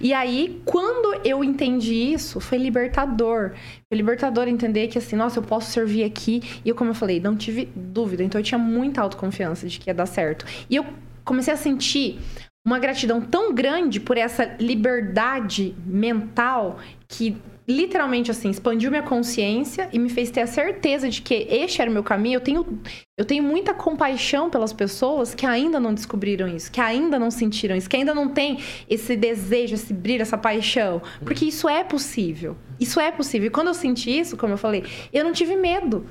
C: E aí, quando eu entendi isso, foi libertador. Foi libertador entender que, assim, nossa, eu posso servir aqui. E eu, como eu falei, não tive dúvida. Então, eu tinha muita autoconfiança de que ia dar certo. E eu comecei a sentir uma gratidão tão grande por essa liberdade mental que literalmente assim expandiu minha consciência e me fez ter a certeza de que este era o meu caminho. Eu tenho eu tenho muita compaixão pelas pessoas que ainda não descobriram isso, que ainda não sentiram isso, que ainda não têm esse desejo, esse brilho, essa paixão, porque isso é possível. Isso é possível. E quando eu senti isso, como eu falei, eu não tive medo,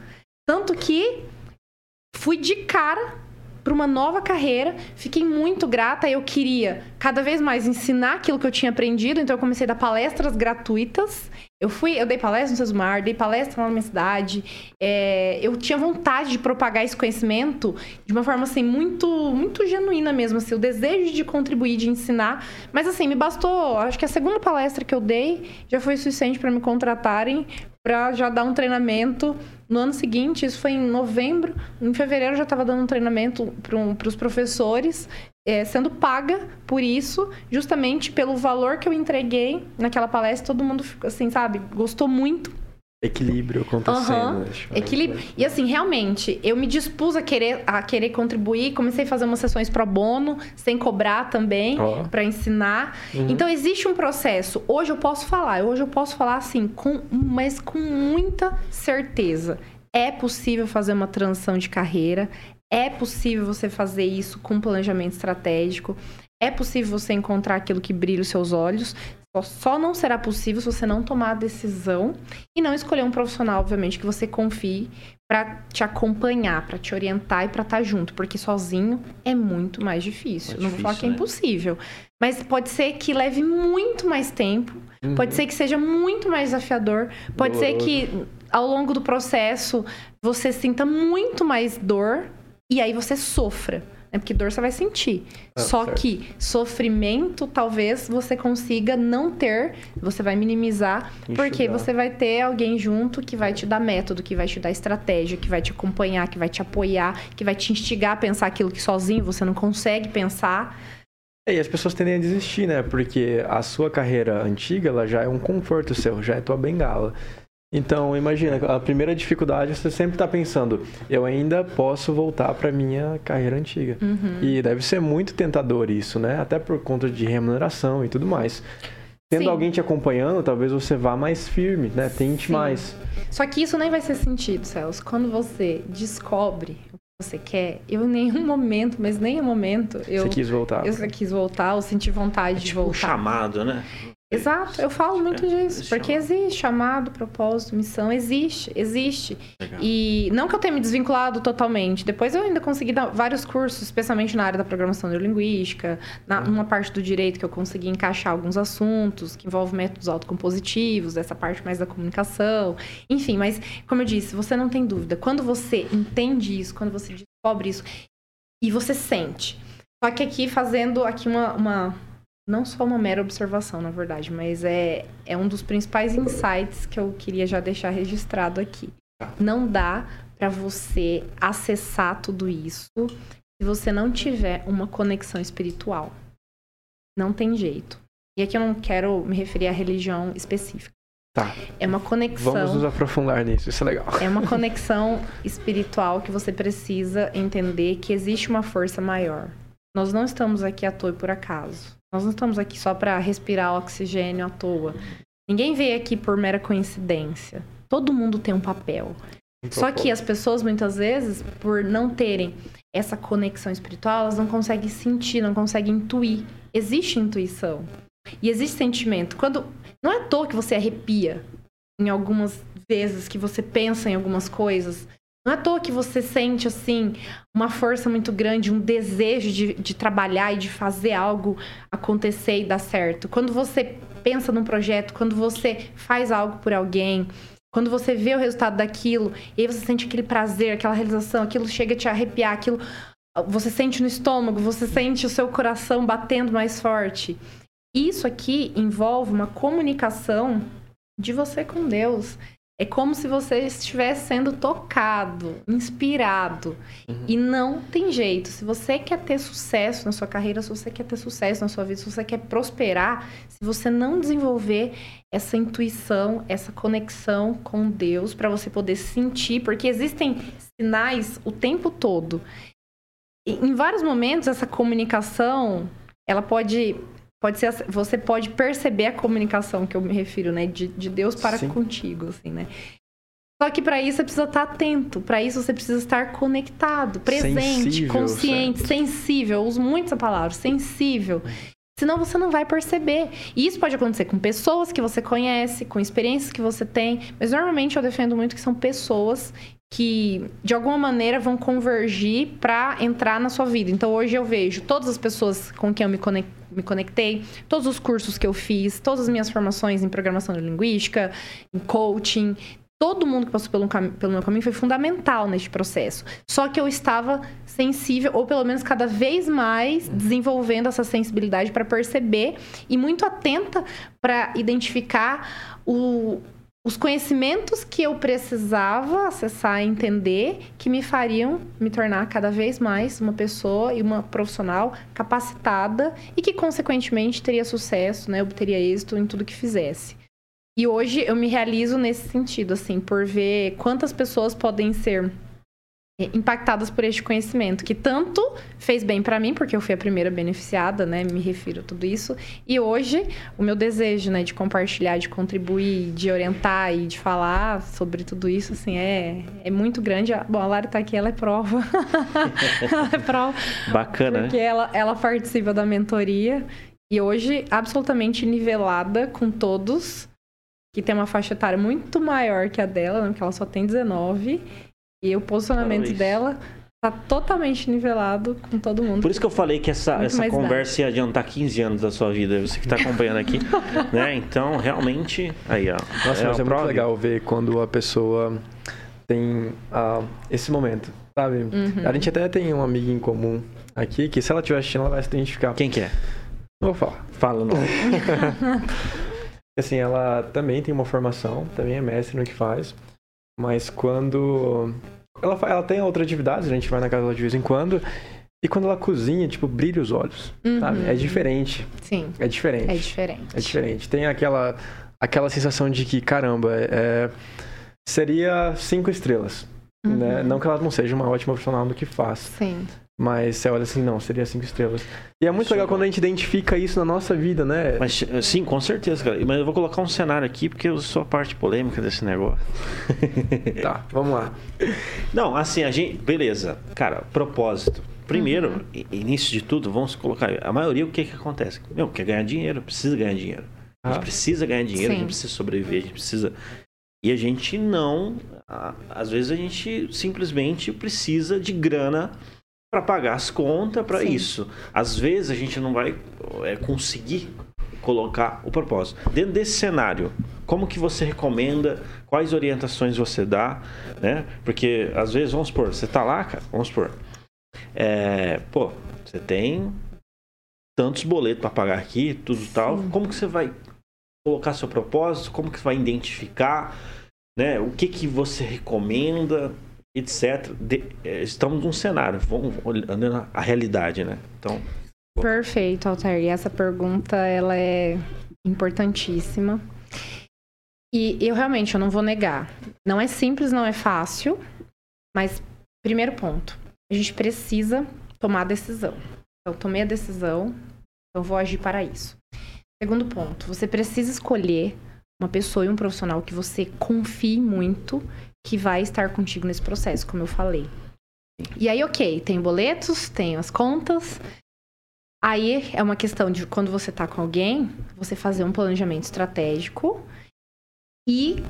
C: tanto que fui de cara para uma nova carreira. Fiquei muito grata. Eu queria cada vez mais ensinar aquilo que eu tinha aprendido. Então eu comecei a dar palestras gratuitas. Eu fui, eu dei palestra no Sesmar, dei palestra lá na minha cidade. É, eu tinha vontade de propagar esse conhecimento de uma forma assim muito, muito genuína mesmo, assim, o desejo de contribuir, de ensinar. Mas assim, me bastou. Acho que a segunda palestra que eu dei já foi suficiente para me contratarem para já dar um treinamento no ano seguinte, isso foi em novembro, em fevereiro eu já estava dando um treinamento para os professores, é, sendo paga por isso, justamente pelo valor que eu entreguei naquela palestra. Todo mundo, assim, sabe, gostou muito.
A: Equilíbrio acontecendo.
C: Uhum. Equilíbrio. E assim, realmente, eu me dispus a querer, a querer contribuir, comecei a fazer umas sessões pro bono, sem cobrar também, oh. para ensinar. Uhum. Então existe um processo. Hoje eu posso falar, hoje eu posso falar assim, com, mas com muita certeza. É possível fazer uma transição de carreira, é possível você fazer isso com planejamento estratégico. É possível você encontrar aquilo que brilha os seus olhos. Só não será possível se você não tomar a decisão e não escolher um profissional, obviamente, que você confie para te acompanhar, para te orientar e para estar tá junto, porque sozinho é muito mais difícil. É não vou falar que é né? impossível, mas pode ser que leve muito mais tempo, uhum. pode ser que seja muito mais desafiador, pode ser que ao longo do processo você sinta muito mais dor e aí você sofra né? Porque dor você vai sentir. Ah, Só certo. que sofrimento, talvez você consiga não ter, você vai minimizar, Enxugar. porque você vai ter alguém junto que vai te dar método, que vai te dar estratégia, que vai te acompanhar, que vai te apoiar, que vai te instigar a pensar aquilo que sozinho você não consegue pensar.
A: É, e as pessoas tendem a desistir, né? Porque a sua carreira antiga, ela já é um conforto seu, já é tua bengala. Então, imagina, a primeira dificuldade você sempre está pensando, eu ainda posso voltar para minha carreira antiga. Uhum. E deve ser muito tentador isso, né? Até por conta de remuneração e tudo mais. Tendo Sim. alguém te acompanhando, talvez você vá mais firme, né? Tente Sim. mais.
C: Só que isso nem vai ser sentido, Celso. Quando você descobre o que você quer, eu em nenhum momento, mas nenhum momento, eu...
A: Você quis voltar.
C: Eu quis voltar, ou senti vontade é
B: tipo
C: de voltar.
B: um chamado, né?
C: Exato, eu falo muito é, disso, porque existe chamado, propósito, missão, existe, existe. Legal. E não que eu tenha me desvinculado totalmente, depois eu ainda consegui dar vários cursos, especialmente na área da programação neurolinguística, na, uhum. numa parte do direito que eu consegui encaixar alguns assuntos que envolvem métodos autocompositivos, essa parte mais da comunicação, enfim, mas como eu disse, você não tem dúvida, quando você entende isso, quando você descobre isso e você sente. Só que aqui fazendo aqui uma, uma não só uma mera observação, na verdade, mas é, é um dos principais insights que eu queria já deixar registrado aqui. Não dá para você acessar tudo isso se você não tiver uma conexão espiritual. Não tem jeito. E aqui eu não quero me referir à religião específica.
A: Tá.
C: É uma conexão.
A: Vamos nos aprofundar nisso, isso é legal.
C: É uma conexão espiritual que você precisa entender que existe uma força maior. Nós não estamos aqui à toa e por acaso. Nós não estamos aqui só para respirar oxigênio à toa. Ninguém veio aqui por mera coincidência. Todo mundo tem um papel. Só que as pessoas, muitas vezes, por não terem essa conexão espiritual, elas não conseguem sentir, não conseguem intuir. Existe intuição. E existe sentimento. Quando. Não é à toa que você arrepia em algumas vezes que você pensa em algumas coisas. Não é à toa que você sente, assim, uma força muito grande, um desejo de, de trabalhar e de fazer algo acontecer e dar certo. Quando você pensa num projeto, quando você faz algo por alguém, quando você vê o resultado daquilo, e aí você sente aquele prazer, aquela realização, aquilo chega a te arrepiar, aquilo você sente no estômago, você sente o seu coração batendo mais forte. Isso aqui envolve uma comunicação de você com Deus. É como se você estivesse sendo tocado, inspirado. Uhum. E não tem jeito. Se você quer ter sucesso na sua carreira, se você quer ter sucesso na sua vida, se você quer prosperar, se você não desenvolver essa intuição, essa conexão com Deus, para você poder sentir, porque existem sinais o tempo todo. E, em vários momentos, essa comunicação ela pode pode ser você pode perceber a comunicação que eu me refiro, né, de, de Deus para Sim. contigo, assim, né? Só que para isso você precisa estar atento, para isso você precisa estar conectado, presente, sensível, consciente, certo. sensível. Eu uso muito essa palavra, sensível. Senão você não vai perceber. E isso pode acontecer com pessoas que você conhece, com experiências que você tem. Mas normalmente eu defendo muito que são pessoas que de alguma maneira vão convergir para entrar na sua vida. Então hoje eu vejo todas as pessoas com quem eu me conectei, todos os cursos que eu fiz, todas as minhas formações em programação linguística, em coaching, todo mundo que passou pelo, pelo meu caminho foi fundamental neste processo. Só que eu estava sensível, ou pelo menos cada vez mais desenvolvendo essa sensibilidade para perceber e muito atenta para identificar o os conhecimentos que eu precisava acessar entender que me fariam me tornar cada vez mais uma pessoa e uma profissional capacitada e que, consequentemente, teria sucesso, né? obteria êxito em tudo que fizesse. E hoje eu me realizo nesse sentido, assim, por ver quantas pessoas podem ser impactadas por este conhecimento, que tanto fez bem para mim, porque eu fui a primeira beneficiada, né? Me refiro a tudo isso. E hoje, o meu desejo, né, de compartilhar, de contribuir, de orientar e de falar sobre tudo isso, assim, é, é muito grande. Bom, a Lara tá aqui, ela é prova. <laughs> ela é prova.
B: Bacana,
C: Porque
B: né?
C: ela, ela participa da mentoria. E hoje, absolutamente nivelada com todos, que tem uma faixa etária muito maior que a dela, né? Porque ela só tem 19. E o posicionamento dela tá totalmente nivelado com todo mundo.
B: Por isso que eu falei que essa,
C: Muito
B: essa conversa ia adiantar 15 anos da sua vida. Você que está acompanhando aqui, <laughs> né? Então, realmente, aí, ó.
A: Nossa,
B: é
A: mas é muito legal ver quando a pessoa tem ah, esse momento, sabe?
C: Uhum.
A: A gente até tem uma amiga em comum aqui que se ela estiver assistindo, ela vai se identificar.
B: Quem que é?
A: Não vou falar.
B: Fala o nome. <laughs>
A: Assim, ela também tem uma formação, também é mestre no que faz, mas quando ela, ela tem outras atividades, a gente vai na casa dela de vez em quando, e quando ela cozinha, tipo, brilha os olhos,
C: Uhum.
A: sabe? É diferente,
C: Sim,
A: é diferente.
C: é diferente.
A: É diferente. Tem aquela, aquela sensação de que, caramba, é, seria cinco estrelas.
C: Uhum.
A: Né? Não que ela não seja uma ótima profissional no que faz,
C: Sim.
A: Mas você olha assim, não, seria cinco estrelas. E é muito
B: Isso é
A: legal
B: bom.
A: quando a gente identifica isso na nossa vida, né?
B: Mas, sim, com certeza, cara. Mas eu vou colocar um cenário aqui, porque eu sou a parte polêmica desse negócio. <laughs>
A: Tá, vamos lá.
B: Não, assim, a gente. Beleza. Cara, propósito. Primeiro,
C: Uhum.
B: início de tudo, vamos colocar. A maioria, o que que acontece? Meu, quer ganhar dinheiro, precisa ganhar dinheiro. A gente
A: Ah.
B: precisa ganhar dinheiro, a
C: Sim.
B: gente precisa sobreviver, a gente precisa. E a gente não. a- Às vezes a gente simplesmente precisa de grana para pagar as contas, para isso. Às vezes a gente não vai é, conseguir colocar o propósito. Dentro desse cenário, como que você recomenda, quais orientações você dá, né? Porque às vezes, vamos supor, você tá lá, cara, vamos supor, é, pô, você tem tantos boletos para pagar aqui, tudo tal, como que você vai colocar seu propósito, como que você vai identificar, né? O que que você recomenda, etc. De- é, estamos num cenário, vamos olhando a realidade, né? Então,
C: Perfeito, Altair. E essa pergunta, ela é importantíssima. E eu realmente, eu não vou negar. Não é simples, não é fácil. Mas, primeiro ponto, a gente precisa tomar a decisão. Então, tomei a decisão, eu vou agir para isso. Segundo ponto, você precisa escolher uma pessoa e um profissional que você confie muito que vai estar contigo nesse processo, como eu falei. E aí, ok, tem boletos, tem as contas, Aí é uma questão de quando você tá com alguém, você fazer um planejamento estratégico e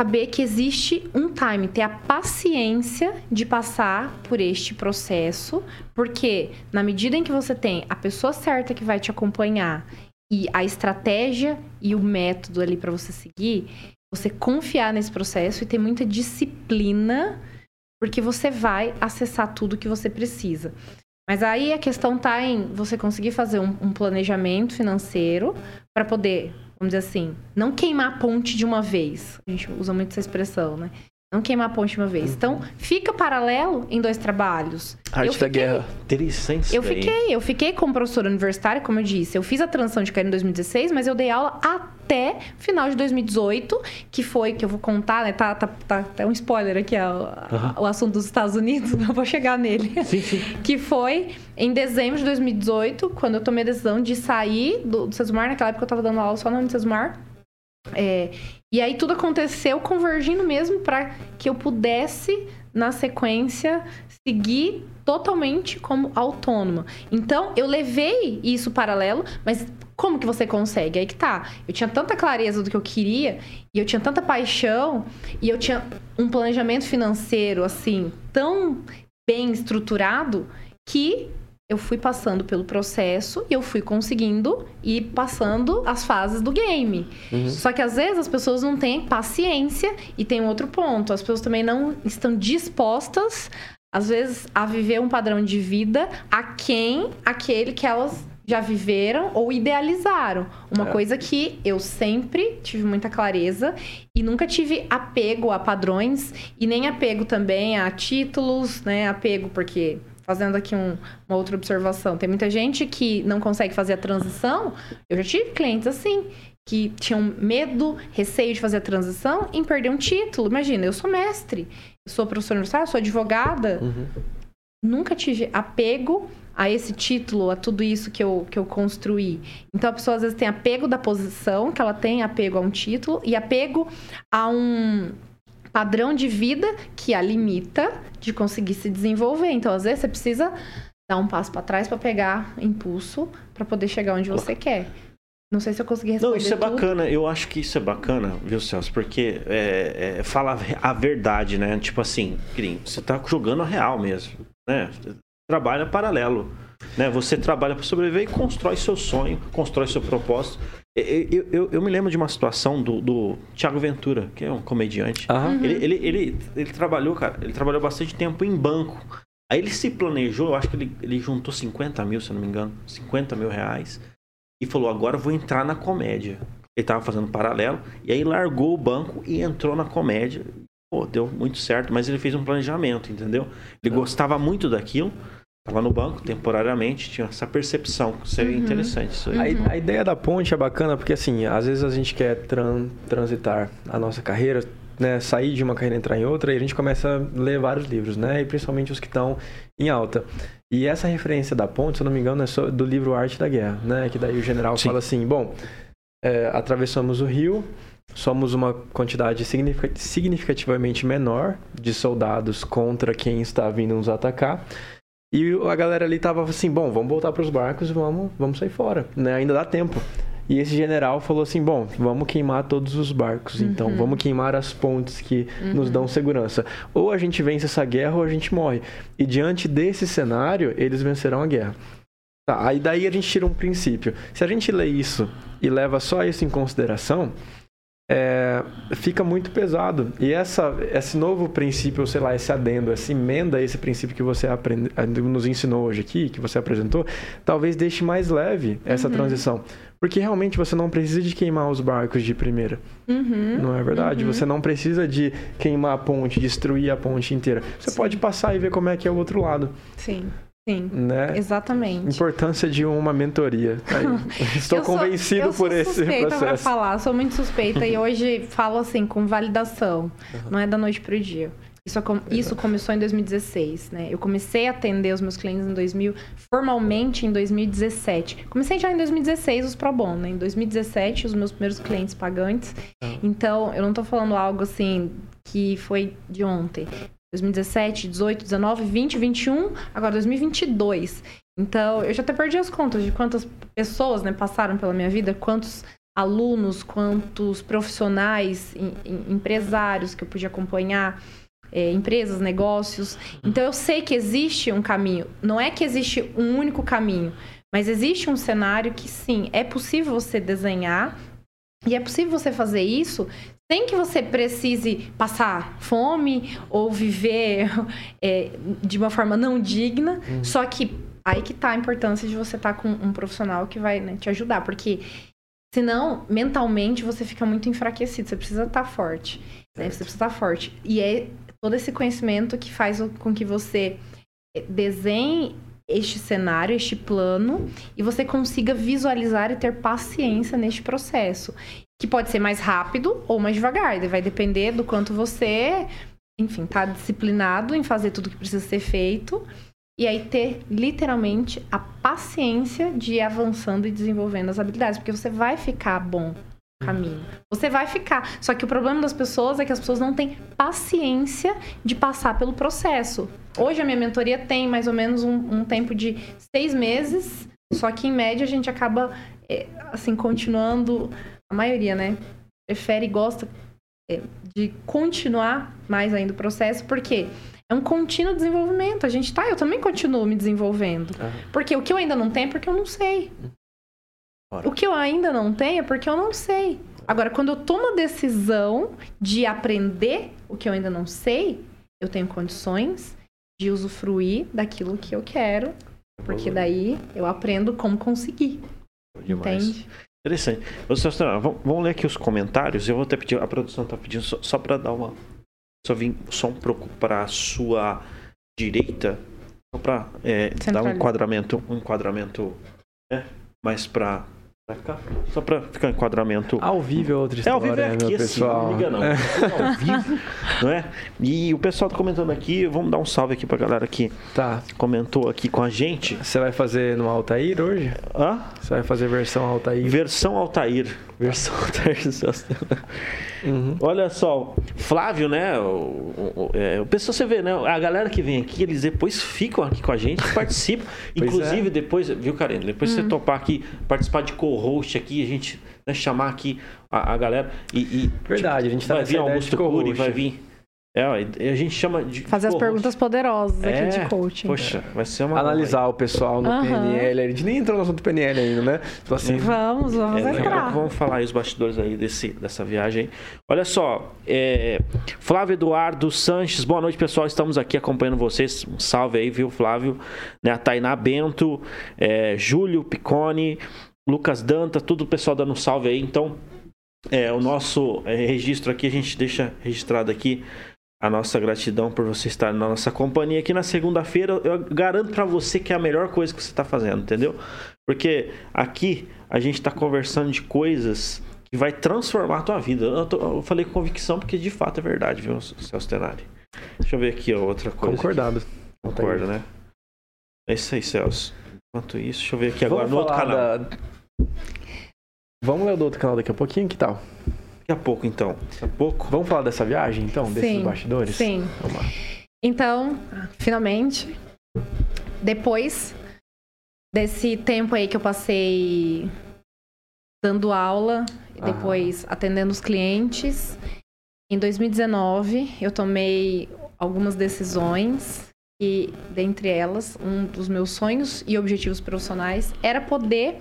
C: saber que existe um time, ter a paciência de passar por este processo, porque na medida em que você tem a pessoa certa que vai te acompanhar e a estratégia e o método ali para você seguir, você confiar nesse processo e ter muita disciplina, porque você vai acessar tudo que você precisa. Mas aí a questão tá em você conseguir fazer um, um planejamento financeiro para poder, vamos dizer assim, não queimar a ponte de uma vez. A gente usa muito essa expressão, né? Não queimar a ponte de uma vez. Então, fica paralelo em dois trabalhos.
A: Arte
C: Eu
A: da
C: fiquei-
A: guerra.
B: interessante isso
C: Eu fiquei, eu fiquei como professora universitária, como eu disse. Eu fiz a transição de carreira em 2016, mas eu dei aula até final de 2018, que foi, que eu vou contar, né? Tá, tá, tá, tá um spoiler aqui, ó,
B: Aham.
C: o assunto dos Estados Unidos, <laughs> eu vou chegar nele.
B: Sim, sim.
C: Que foi em dezembro de 2018, quando eu tomei a decisão de sair do, do Sesumar. Naquela época eu tava dando aula só no Sesumar. É, e aí tudo aconteceu convergindo mesmo para que eu pudesse, na sequência, seguir totalmente como autônoma. Então, eu levei isso paralelo, mas como que você consegue? Aí que tá. Eu tinha tanta clareza do que eu queria, e eu tinha tanta paixão, e eu tinha um planejamento financeiro, assim, tão bem estruturado, que eu fui passando pelo processo e eu fui conseguindo ir passando as fases do game.
A: Uhum.
C: Só que às vezes as pessoas não têm paciência e tem um outro ponto. As pessoas também não estão dispostas, às vezes, a viver um padrão de vida a quem aquele que elas já viveram ou idealizaram. Uma
A: É.
C: coisa que eu sempre tive muita clareza e nunca tive apego a padrões e nem apego também a títulos, né? Apego porque fazendo aqui um- uma outra observação, tem muita gente que não consegue fazer a transição. Eu já tive clientes assim que tinham medo, receio de fazer a transição em perder um título. Imagina, eu sou mestre, eu sou professora universitária, sou advogada.
A: Uhum.
C: Nunca tive apego a esse título, a tudo isso que eu, que eu construí. Então a pessoa às vezes tem apego da posição, que ela tem apego a um título, e apego a um padrão de vida que a limita de conseguir se desenvolver. Então, às vezes, você precisa dar um passo para trás para pegar impulso para poder chegar onde você quer. Não sei se eu consegui responder.
B: Não, isso é
C: tudo.
B: bacana. Eu acho que isso é bacana, viu, Celso? Porque é, é, fala a verdade, né? Tipo assim, você tá jogando a real mesmo, né? Trabalha paralelo. Né? Você trabalha para sobreviver e constrói seu sonho, constrói seu propósito. Eu, eu, eu me lembro de uma situação do, do Tiago Ventura, que é um comediante.
A: Aham.
B: Ele, ele, ele, ele trabalhou, cara, ele trabalhou bastante tempo em banco. Aí ele se planejou, eu acho que ele, ele juntou 50 mil, se eu não me engano, 50 mil reais. E falou, agora eu vou entrar na comédia. Ele tava fazendo paralelo, e aí largou o banco e entrou na comédia. Pô, deu muito certo, mas ele fez um planejamento, entendeu? Ele gostava muito daquilo, tava no banco temporariamente, tinha essa percepção. Isso é interessante isso aí.
A: A, a ideia da ponte é bacana porque, assim, às vezes a gente quer tran- transitar a nossa carreira, né? Sair de uma carreira e entrar em outra, e a gente começa a ler vários livros, né? E principalmente os que estão em alta. E essa referência da ponte, se eu não me engano, é do livro Arte da Guerra, né? Que daí o general
B: Sim.
A: fala assim, bom, é, atravessamos o rio, somos uma quantidade significa- significativamente menor de soldados contra quem está vindo nos atacar. E a galera ali tava assim, bom, vamos voltar para os barcos, vamos, vamos sair fora, né? Ainda dá tempo. E esse general falou assim, bom, vamos queimar todos os barcos, então vamos queimar as pontes que nos dão segurança. Ou a gente vence essa guerra ou a gente morre. E diante desse cenário, eles vencerão a guerra. Tá, aí daí a gente tira um princípio. Se a gente lê isso e leva só isso em consideração, é, fica muito pesado. E essa, esse novo princípio, sei lá, esse adendo, essa emenda a esse princípio que você aprende, nos ensinou hoje aqui, que você apresentou, talvez deixe mais leve essa transição. Porque realmente você não precisa de queimar os barcos de primeira.
C: Uhum.
A: Não é verdade? Você não precisa de queimar a ponte, destruir a ponte inteira. Você pode passar e ver como é que é o outro lado,
C: Sim, sim.
A: né?
C: Exatamente.
A: Importância de uma mentoria. <laughs> Estou
C: Eu sou-
A: convencido
C: eu sou
A: por esse
C: suspeita
A: processo.
C: falar, sou muito suspeita e hoje falo assim com validação, não é da noite pro dia. Isso, isso começou em 2016, né? Eu comecei a atender os meus clientes em 2000, formalmente em 2017. Comecei já em 2016 os Pro Bono, né? Em 2017 os meus primeiros clientes pagantes. Então, eu não tô falando algo assim que foi de ontem. 2017, 18, 19, 20, 21, agora 2022. Então, eu já até perdi as contas de quantas pessoas né, passaram pela minha vida, quantos alunos, quantos profissionais, em- em- empresários que eu pude acompanhar, é, empresas, negócios. Então, eu sei que existe um caminho. Não é que existe um único caminho, mas existe um cenário que, sim, é possível você desenhar e é possível você fazer isso sem que você precise passar fome ou viver <laughs> é, de uma forma não digna. Só que aí que tá a importância de você estar com um profissional que vai né, te ajudar. Porque senão, mentalmente, você fica muito enfraquecido. Você precisa estar forte. né? Você precisa estar forte. E é todo esse conhecimento que faz com que você é, desenhe este cenário, este plano, e você consiga visualizar e ter paciência neste processo. Que pode ser mais rápido ou mais devagar. Vai depender do quanto você, enfim, tá disciplinado em fazer tudo que precisa ser feito. E aí ter literalmente a paciência de ir avançando e desenvolvendo as habilidades. Porque você vai ficar bom no caminho. Você vai ficar. Só que o problema das pessoas é que as pessoas não têm paciência de passar pelo processo. Hoje a minha mentoria tem mais ou menos um, um tempo de seis meses. Só que em média a gente acaba, é, assim, continuando. A maioria, né? Prefere e gosta é, de continuar mais ainda o processo, porque é um contínuo desenvolvimento. A gente tá, eu também continuo me desenvolvendo. Porque o que eu ainda não tenho é porque eu não sei.
B: Ora.
C: O que eu ainda não tenho é porque eu não sei. Agora, quando eu tomo a decisão de aprender o que eu ainda não sei, eu tenho condições de usufruir daquilo que eu quero, porque daí eu aprendo como conseguir.
B: Demais.
C: Entende?
B: Interessante. Ô, Celso, vamos, vamos ler aqui os comentários. Eu vou até pedir, a produção está pedindo só, só para dar uma. Só vim só um pouco para a sua direita, só para dar um enquadramento, um enquadramento né, mais para Só pra ficar em enquadramento.
A: Ao vivo é outra
B: É,
A: história,
B: ao vivo é
A: meu
B: aqui, assim,
A: pessoal.
B: não liga não.
A: É.
B: É ao vivo, não é? E o pessoal tá comentando aqui, vamos dar um salve aqui pra galera que
A: Tá.
B: comentou aqui com a gente.
A: Você vai fazer no Altair hoje?
B: Hã?
A: Você vai fazer versão Altair?
B: Versão Altair.
A: Versão <laughs> Altair. Uhum.
B: Olha só, Flávio, né? O, o, é, o pessoal, você vê, né? A galera que vem aqui, eles depois ficam aqui com a gente, <laughs> participam. Inclusive,
A: é.
B: depois, viu, Karen? Depois você topar aqui, participar de co-host aqui, a gente né, chamar aqui a, a galera. E, e,
A: Verdade, a gente tá
B: vai vir Augusto. Cury, vai vir. É, e a gente chama de.
C: Fazer as
B: co-host.
C: perguntas poderosas aqui
B: É,
C: de coaching.
B: Poxa, vai ser uma.
A: Analisar o pessoal no
C: Aham.
A: PNL. A gente nem entrou no assunto PNL ainda, né? Tipo assim,
C: Vamos, vamos
B: É,
C: entrar.
B: vamos falar aí os bastidores aí desse, dessa viagem. Olha só, é, Flávio Eduardo Sanches, boa noite pessoal, estamos aqui acompanhando vocês. Um salve aí, viu, Flávio? Né, a Tainá Bento, é, Júlio Picone, Lucas Danta, tudo o pessoal dando um salve aí. Então, é, o nosso é, registro aqui, a gente deixa registrado aqui a nossa gratidão por você estar na nossa companhia aqui na segunda-feira. Eu garanto pra você que é a melhor coisa que você tá fazendo, entendeu? Porque aqui a gente tá conversando de coisas que vai transformar a tua vida. Eu, tô- eu falei com convicção porque de fato é verdade, viu, Celso Tenari? Deixa eu ver aqui ó, outra coisa.
A: concordado.
B: Concorda, né? É isso aí, Celso. Enquanto isso, deixa eu ver aqui agora
A: Vamos
B: no outro canal.
A: da- Vamos ler o do outro canal daqui a pouquinho, que tal?
B: Daqui a pouco, então. Daqui a pouco.
A: Vamos falar dessa viagem, então? Desses
C: Sim,
A: bastidores?
C: Sim.
A: Vamos lá.
C: Então, finalmente, depois desse tempo aí que eu passei dando aula e
A: Ah.
C: depois atendendo os clientes, em 2019 eu tomei algumas decisões e dentre elas um dos meus sonhos e objetivos profissionais era poder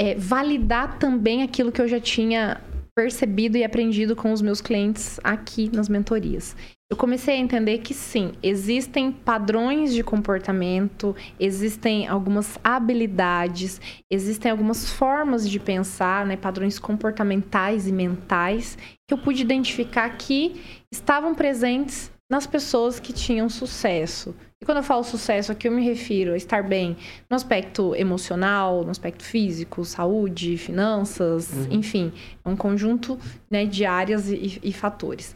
C: é, validar também aquilo que eu já tinha percebido e aprendido com os meus clientes aqui nas mentorias. Eu comecei a entender que sim, existem padrões de comportamento, existem algumas habilidades, existem algumas formas de pensar, né, padrões comportamentais e mentais que eu pude identificar que estavam presentes nas pessoas que tinham sucesso. E quando eu falo sucesso, aqui eu me refiro a estar bem no aspecto emocional, no aspecto físico, saúde, finanças,
A: Uhum.
C: enfim, é um conjunto né, de áreas e, e fatores.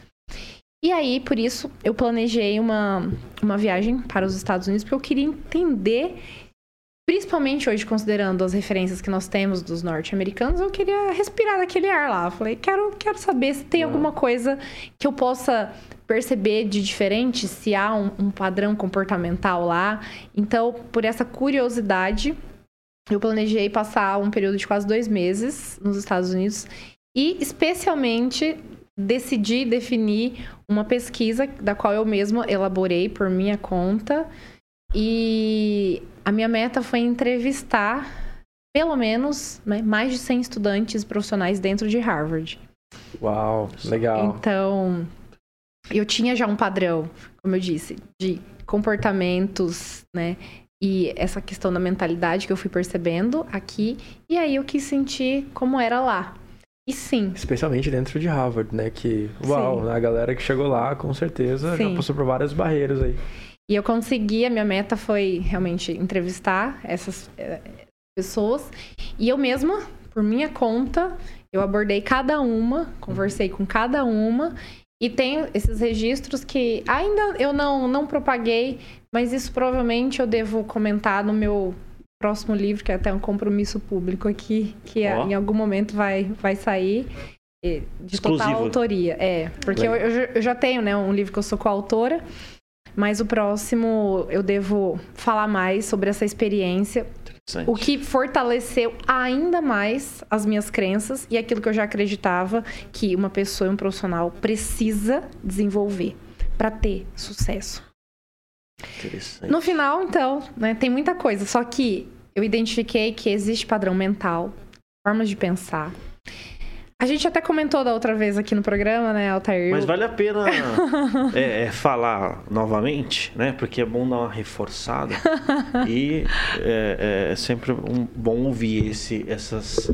C: E aí, por isso, eu planejei uma, uma viagem para os Estados Unidos, porque eu queria entender, principalmente hoje, considerando as referências que nós temos dos norte-americanos, eu queria respirar aquele ar lá. Falei, quero, quero saber se tem alguma coisa que eu possa perceber de diferente, se há um, um padrão comportamental lá. Então, por essa curiosidade, eu planejei passar um período de quase dois meses nos Estados Unidos e, especialmente, decidi definir uma pesquisa da qual eu mesma elaborei por minha conta. E a minha meta foi entrevistar pelo menos né, mais de 100 estudantes profissionais dentro de Harvard.
A: Uau, legal.
C: Então, eu tinha já um padrão, como eu disse, de comportamentos, né? E essa questão da mentalidade que eu fui percebendo aqui. E aí eu quis sentir como era lá. E sim,
A: Especialmente dentro de Harvard, né? Que, uau, a galera que chegou lá, com certeza,
C: Sim.
A: já passou por várias barreiras aí.
C: E eu consegui, a minha meta foi realmente entrevistar essas eh, pessoas. E eu mesma, por minha conta, eu abordei cada uma, conversei com cada uma. E tenho esses registros que ainda eu não, não propaguei, mas isso provavelmente eu devo comentar no meu próximo livro, que é até um compromisso público aqui, que
B: Ó.
C: em algum momento vai, vai sair. eh, De total
B: Exclusivo.
C: autoria. É, porque eu, eu já tenho, né, um livro que eu sou coautora. Mas o próximo eu devo falar mais sobre essa experiência, o que fortaleceu ainda mais as minhas crenças e aquilo que eu já acreditava que uma pessoa e um profissional precisa desenvolver para ter sucesso. No final, então, né, tem muita coisa, só que eu identifiquei que existe padrão mental, formas de pensar. A gente até comentou da outra vez aqui no programa, né, Altair?
B: Mas vale a pena <laughs> é, é, falar novamente, né? Porque é bom dar uma reforçada. <laughs> e é, é sempre um, bom ouvir esse, essas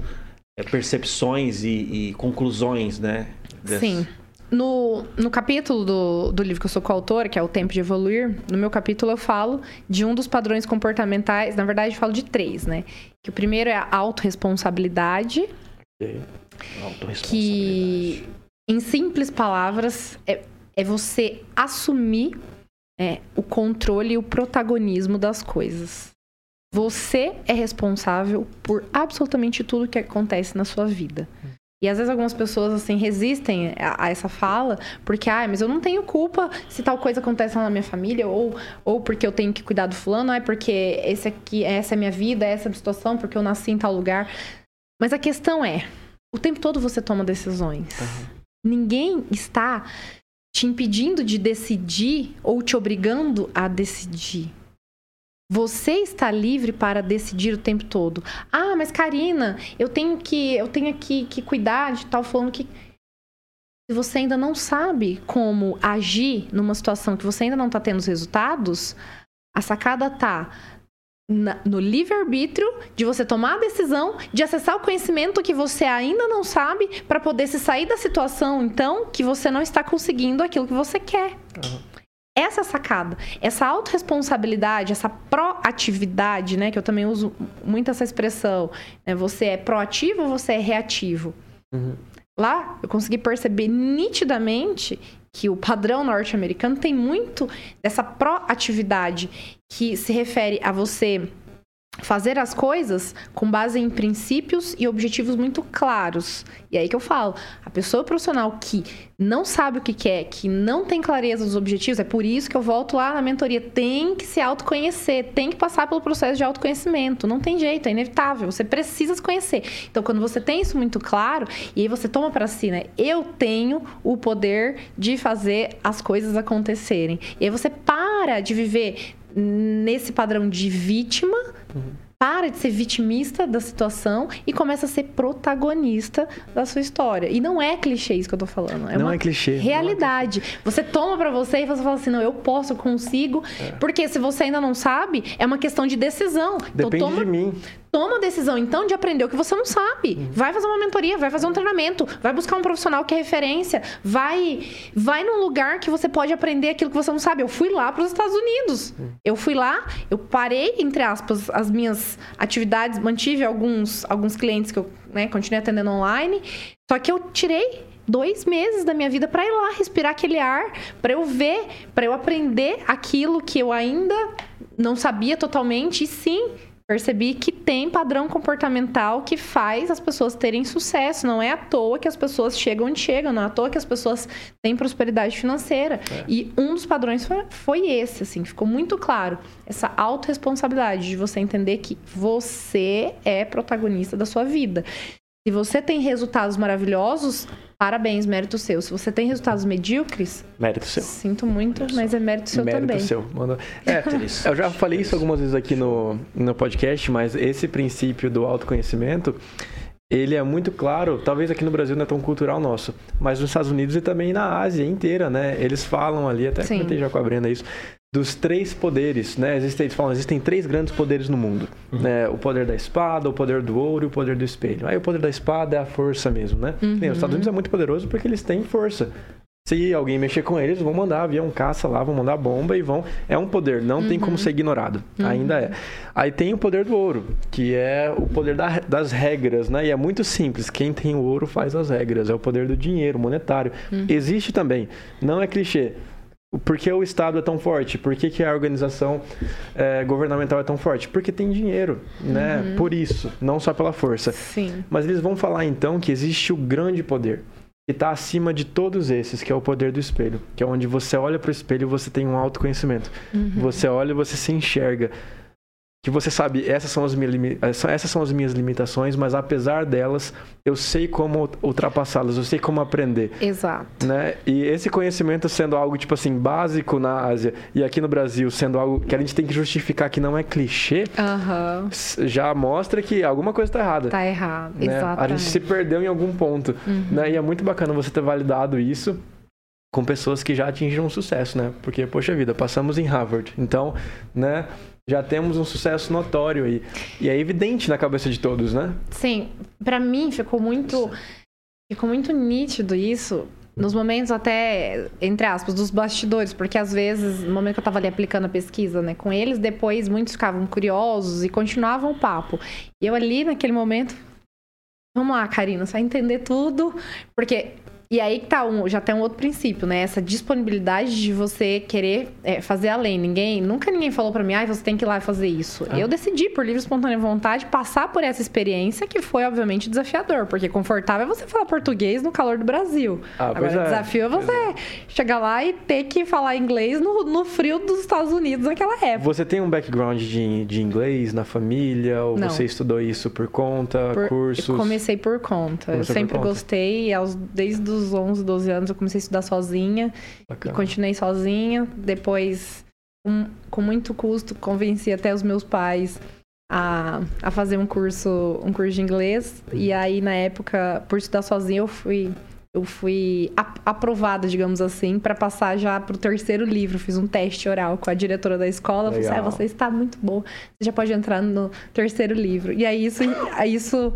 B: é, percepções e, e conclusões, né?
C: Sim. no, no capítulo do, do livro que eu sou coautora, que é O Tempo de Evoluir, no meu capítulo eu falo de um dos padrões comportamentais, na verdade eu falo de três, né? Que o primeiro é a autorresponsabilidade. Que, em simples palavras, é, é você assumir é, o controle e o protagonismo das coisas. Você é responsável por absolutamente tudo que acontece na sua vida. E às vezes algumas pessoas assim resistem a, a, essa fala porque, ah, mas eu não tenho culpa se tal coisa acontece na minha família ou, ou porque eu tenho que cuidar do fulano, é porque esse aqui, essa é a minha vida, essa é a situação, porque eu nasci em tal lugar. Mas a questão é, o tempo todo você toma decisões. Uhum. Ninguém está te impedindo de decidir ou te obrigando a decidir. Você está livre para decidir o tempo todo. Ah, mas Karina, eu tenho que eu tenho que, que cuidar de tal falando que se você ainda não sabe como agir numa situação que você ainda não está tendo os resultados, a sacada tá na, no livre-arbítrio de você tomar a decisão de acessar o conhecimento que você ainda não sabe para poder se sair da situação, então, que você não está conseguindo aquilo que você quer. Uhum. Essa sacada, essa autorresponsabilidade, essa proatividade, né? Que eu também uso muito essa expressão. Né, você é proativo ou você é reativo? Uhum. Lá eu consegui perceber nitidamente que o padrão norte-americano tem muito dessa proatividade que se refere a você fazer as coisas com base em princípios e objetivos muito claros. E é aí que eu falo, a pessoa profissional que não sabe o que quer, que não tem clareza dos objetivos, é por isso que eu volto lá na mentoria, tem que se autoconhecer, tem que passar pelo processo de autoconhecimento, não tem jeito, é inevitável, você precisa se conhecer. Então, quando você tem isso muito claro, e aí você toma para si, né, eu tenho o poder de fazer as coisas acontecerem. E aí você para de viver nesse padrão de vítima, uhum para de ser vitimista da situação e começa a ser protagonista da sua história. E não é clichê isso que eu tô falando. É
A: não
C: uma
A: é clichê.
C: Realidade. É. Você toma para você e você fala assim: não, eu posso, eu consigo. É. Porque se você ainda não sabe, é uma questão de decisão.
A: Então, Depende
C: então, toma,
A: de mim.
C: Toma a decisão, então, de aprender o que você não sabe. Uhum. Vai fazer uma mentoria, vai fazer um treinamento, vai buscar um profissional que é referência, vai, vai num lugar que você pode aprender aquilo que você não sabe. Eu fui lá para os Estados Unidos. Uhum. Eu fui lá, eu parei, entre aspas, as minhas atividades, mantive alguns, alguns clientes que eu né, continuei atendendo online. Só que eu tirei dois meses da minha vida para ir lá respirar aquele ar, para eu ver, para eu aprender aquilo que eu ainda não sabia totalmente e sim percebi que tem padrão comportamental que faz as pessoas terem sucesso. Não é à toa que as pessoas chegam onde chegam, não é à toa que as pessoas têm prosperidade financeira. É. E um dos padrões foi, foi, esse, assim, ficou muito claro. Essa autorresponsabilidade de você entender que você é protagonista da sua vida. Se você tem resultados maravilhosos, Parabéns, mérito seu. Se você tem resultados medíocres.
A: Mérito seu.
C: Sinto muito, mérito mas é mérito seu
A: mérito
C: também.
A: Mérito seu. Mano, é, <laughs> eu já falei isso algumas vezes aqui no, no podcast, mas esse princípio do autoconhecimento. Ele é muito claro, talvez aqui no Brasil não é tão cultural nosso, mas nos Estados Unidos e também na Ásia inteira, né? Eles falam ali, até Sim. comentei já com a Brenda isso, dos três poderes, né? Existem, eles falam, existem três grandes poderes no mundo, uhum. né? O poder da espada, o poder do ouro e o poder do espelho. Aí o poder da espada é a força mesmo, né? Uhum. Bem, os Estados Unidos é muito poderoso porque eles têm força. Se alguém mexer com eles, vão mandar avião caça lá, vão mandar bomba e vão. É um poder, não uhum. tem como uhum. ser ignorado. Uhum. Ainda é. Aí tem o poder do ouro, que é o poder da, das regras, né? E é muito simples. Quem tem o ouro faz as regras. É o poder do dinheiro monetário. Uhum. Existe também. Não é clichê. Por que o Estado é tão forte? Por que, que a organização é, governamental é tão forte? Porque tem dinheiro, né? Uhum. Por isso, não só pela força.
C: Sim.
A: Mas eles vão falar então que existe o grande poder, que está acima de todos esses, que é o poder do espelho, que é onde você olha para o espelho e você tem um autoconhecimento. Uhum. Você olha e você se enxerga que você sabe, essas são, as minhas, eh, essas são as minhas limitações, mas apesar delas, eu sei como ultrapassá-las, eu sei como aprender.
C: Exato.
A: Né? E esse conhecimento sendo algo, tipo assim, básico na Ásia e aqui no Brasil sendo algo que a gente tem que justificar que não é clichê,
C: uhum.
A: já mostra que alguma coisa está errada.
C: Está errado,
A: né?
C: exato.
A: A gente se perdeu em algum ponto. Uhum. Né? E é muito bacana você ter validado isso com pessoas que já atingiram sucesso, né? Porque, poxa vida, passamos em Harvard. Então, né? Já temos um sucesso notório aí. E é evidente na cabeça de todos, né?
C: Sim. para mim ficou muito ficou muito nítido isso nos momentos até, entre aspas, dos bastidores, porque às vezes, no momento que eu estava ali aplicando a pesquisa, né, com eles, depois muitos ficavam curiosos e continuavam o papo. E eu ali, naquele momento, vamos lá, Karina, você vai entender tudo, porque e aí que tá um, já tem um outro princípio, né? Essa disponibilidade de você querer é, fazer além. Ninguém, nunca ninguém falou para mim, ah, você tem que ir lá e fazer isso. Ah. Eu decidi, por livre e espontânea vontade, passar por essa experiência que foi, obviamente, desafiador. Porque confortável é você falar português no calor do Brasil. Ah, Agora, o é. desafio é você é. chegar lá e ter que falar inglês no, no, frio dos Estados Unidos naquela época.
A: Você tem um background de, de inglês na família? Ou Não. você estudou isso por conta, por, cursos?
C: Eu comecei por conta. Comecei eu sempre gostei, aos, desde os 11, 12 anos eu comecei a estudar sozinha. Bacana. E continuei sozinha. Depois, um, com muito custo, convenci até os meus pais a, a fazer um curso, um curso de inglês. E aí, na época, por estudar sozinha, eu fui eu fui aprovada, digamos assim, para passar já para o terceiro livro. Fiz um teste oral com a diretora da escola. Falei assim, ah, você está muito boa, você já pode entrar no terceiro livro. E aí isso, aí isso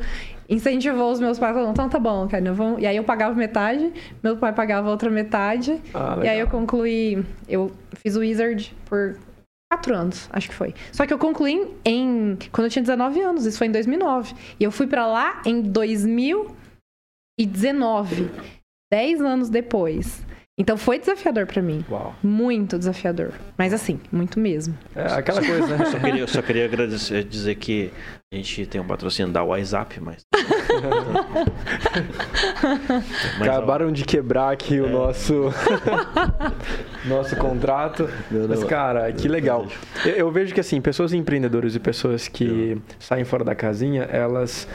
C: incentivou os meus pais, falando, então tá bom, cara, vamos... E aí eu pagava metade, meu pai pagava outra metade. Ah, e aí eu concluí, eu fiz o Wizard por quatro anos, acho que foi. Só que eu concluí em quando eu tinha 19 anos, isso foi em 2009. E eu fui para lá em 2019, dez anos depois. Então foi desafiador para mim. Uau. Muito desafiador. Mas assim, muito mesmo.
A: É aquela coisa, né?
B: Eu só queria, eu só queria agradecer, dizer que a gente tem um patrocínio da WhatsApp, mas. <laughs>
A: mas Acabaram ó, de quebrar aqui é. o nosso <laughs> nosso contrato. Não, não, mas, cara, que legal. Eu, eu, vejo que assim, pessoas empreendedoras e pessoas que saem fora da casinha, elas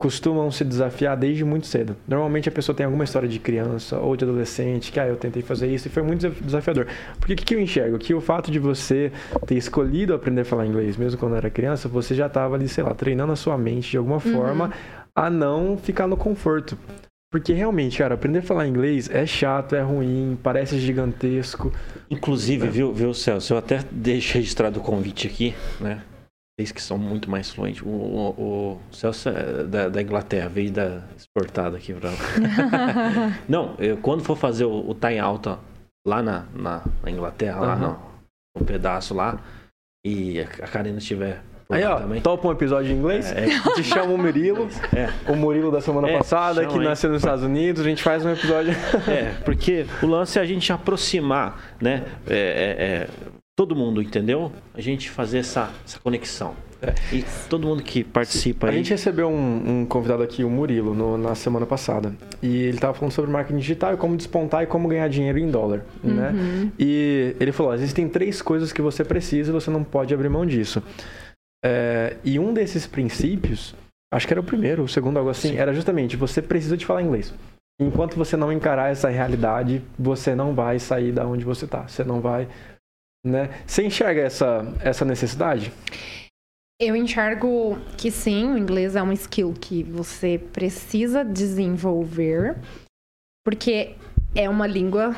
A: costumam se desafiar desde muito cedo. Normalmente a pessoa tem alguma história de criança ou de adolescente que ah, eu tentei fazer isso e foi muito desafiador. Porque o que, que eu enxergo? Que o fato de você ter escolhido aprender a falar inglês mesmo quando era criança, você já estava ali, sei lá, treinando a sua mente de alguma uhum. forma a não ficar no conforto. Porque realmente, cara, aprender a falar inglês é chato, é ruim, parece gigantesco.
B: Inclusive, é. viu, viu, Celso, eu até deixei registrado o convite aqui, né? Que são muito mais fluentes. O, o, o Celso é da, da, Inglaterra, veio da, exportado aqui para <laughs> Não, eu, quando for fazer o, o time alta lá na, na, na Inglaterra, uhum. lá no, no, pedaço lá, e a, a Karina estiver
A: Aí, ó, também. topa um episódio em inglês, é, é. te chama o Murilo, é. o Murilo da semana é, passada, que aí. nasceu nos Estados Unidos, a gente faz um episódio.
B: É, porque o lance é a gente aproximar, né? Todo mundo, entendeu? A gente fazer essa, essa conexão. É. E todo mundo que participa
A: A
B: aí...
A: gente recebeu um, um, convidado aqui, o Murilo, no, na semana passada. E ele estava falando sobre marketing digital e como despontar e como ganhar dinheiro em dólar, né? uhum. né? E ele falou, existem três coisas que você precisa e você não pode abrir mão disso. É, e um desses princípios, acho que era o primeiro, o segundo, algo assim, Sim. era justamente, você precisa de falar inglês. Enquanto você não encarar essa realidade, você não vai sair da onde você está. Você não vai né? Você enxerga essa, essa necessidade?
C: Eu enxergo que sim, o inglês é uma skill que você precisa desenvolver, porque é uma língua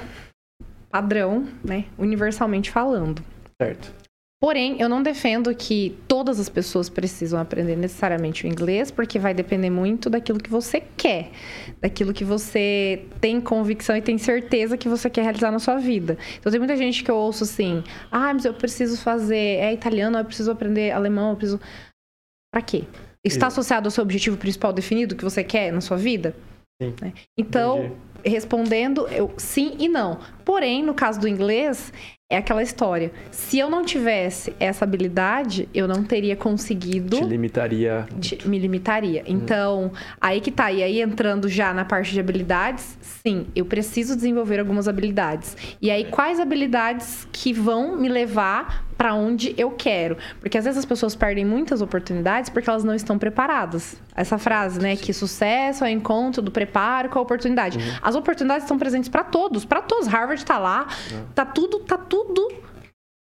C: padrão, né? Universalmente falando.
A: Certo.
C: Porém, eu não defendo que todas as pessoas precisam aprender necessariamente o inglês, porque vai depender muito daquilo que você quer, daquilo que você tem convicção e tem certeza que você quer realizar na sua vida. Então, tem muita gente que eu ouço assim: ah, mas eu preciso fazer, é italiano, eu preciso aprender alemão, eu preciso. Pra quê? Está associado ao seu objetivo principal definido que você quer na sua vida? Sim. Né? Então. Entendi respondendo eu, sim e não. Porém, no caso do inglês, é aquela história. Se eu não tivesse essa habilidade, eu não teria conseguido.
A: Te limitaria.
C: Te, me limitaria. Hum. Então, aí que tá. E aí, entrando já na parte de habilidades, sim, eu preciso desenvolver algumas habilidades. E aí, quais habilidades que vão me levar para onde eu quero. Porque às vezes as pessoas perdem muitas oportunidades porque elas não estão preparadas. Essa frase, né? Que sucesso é o encontro do preparo com a oportunidade. Uhum. As oportunidades estão presentes para todos, para todos. Harvard está lá, uhum. tá tudo, tá tudo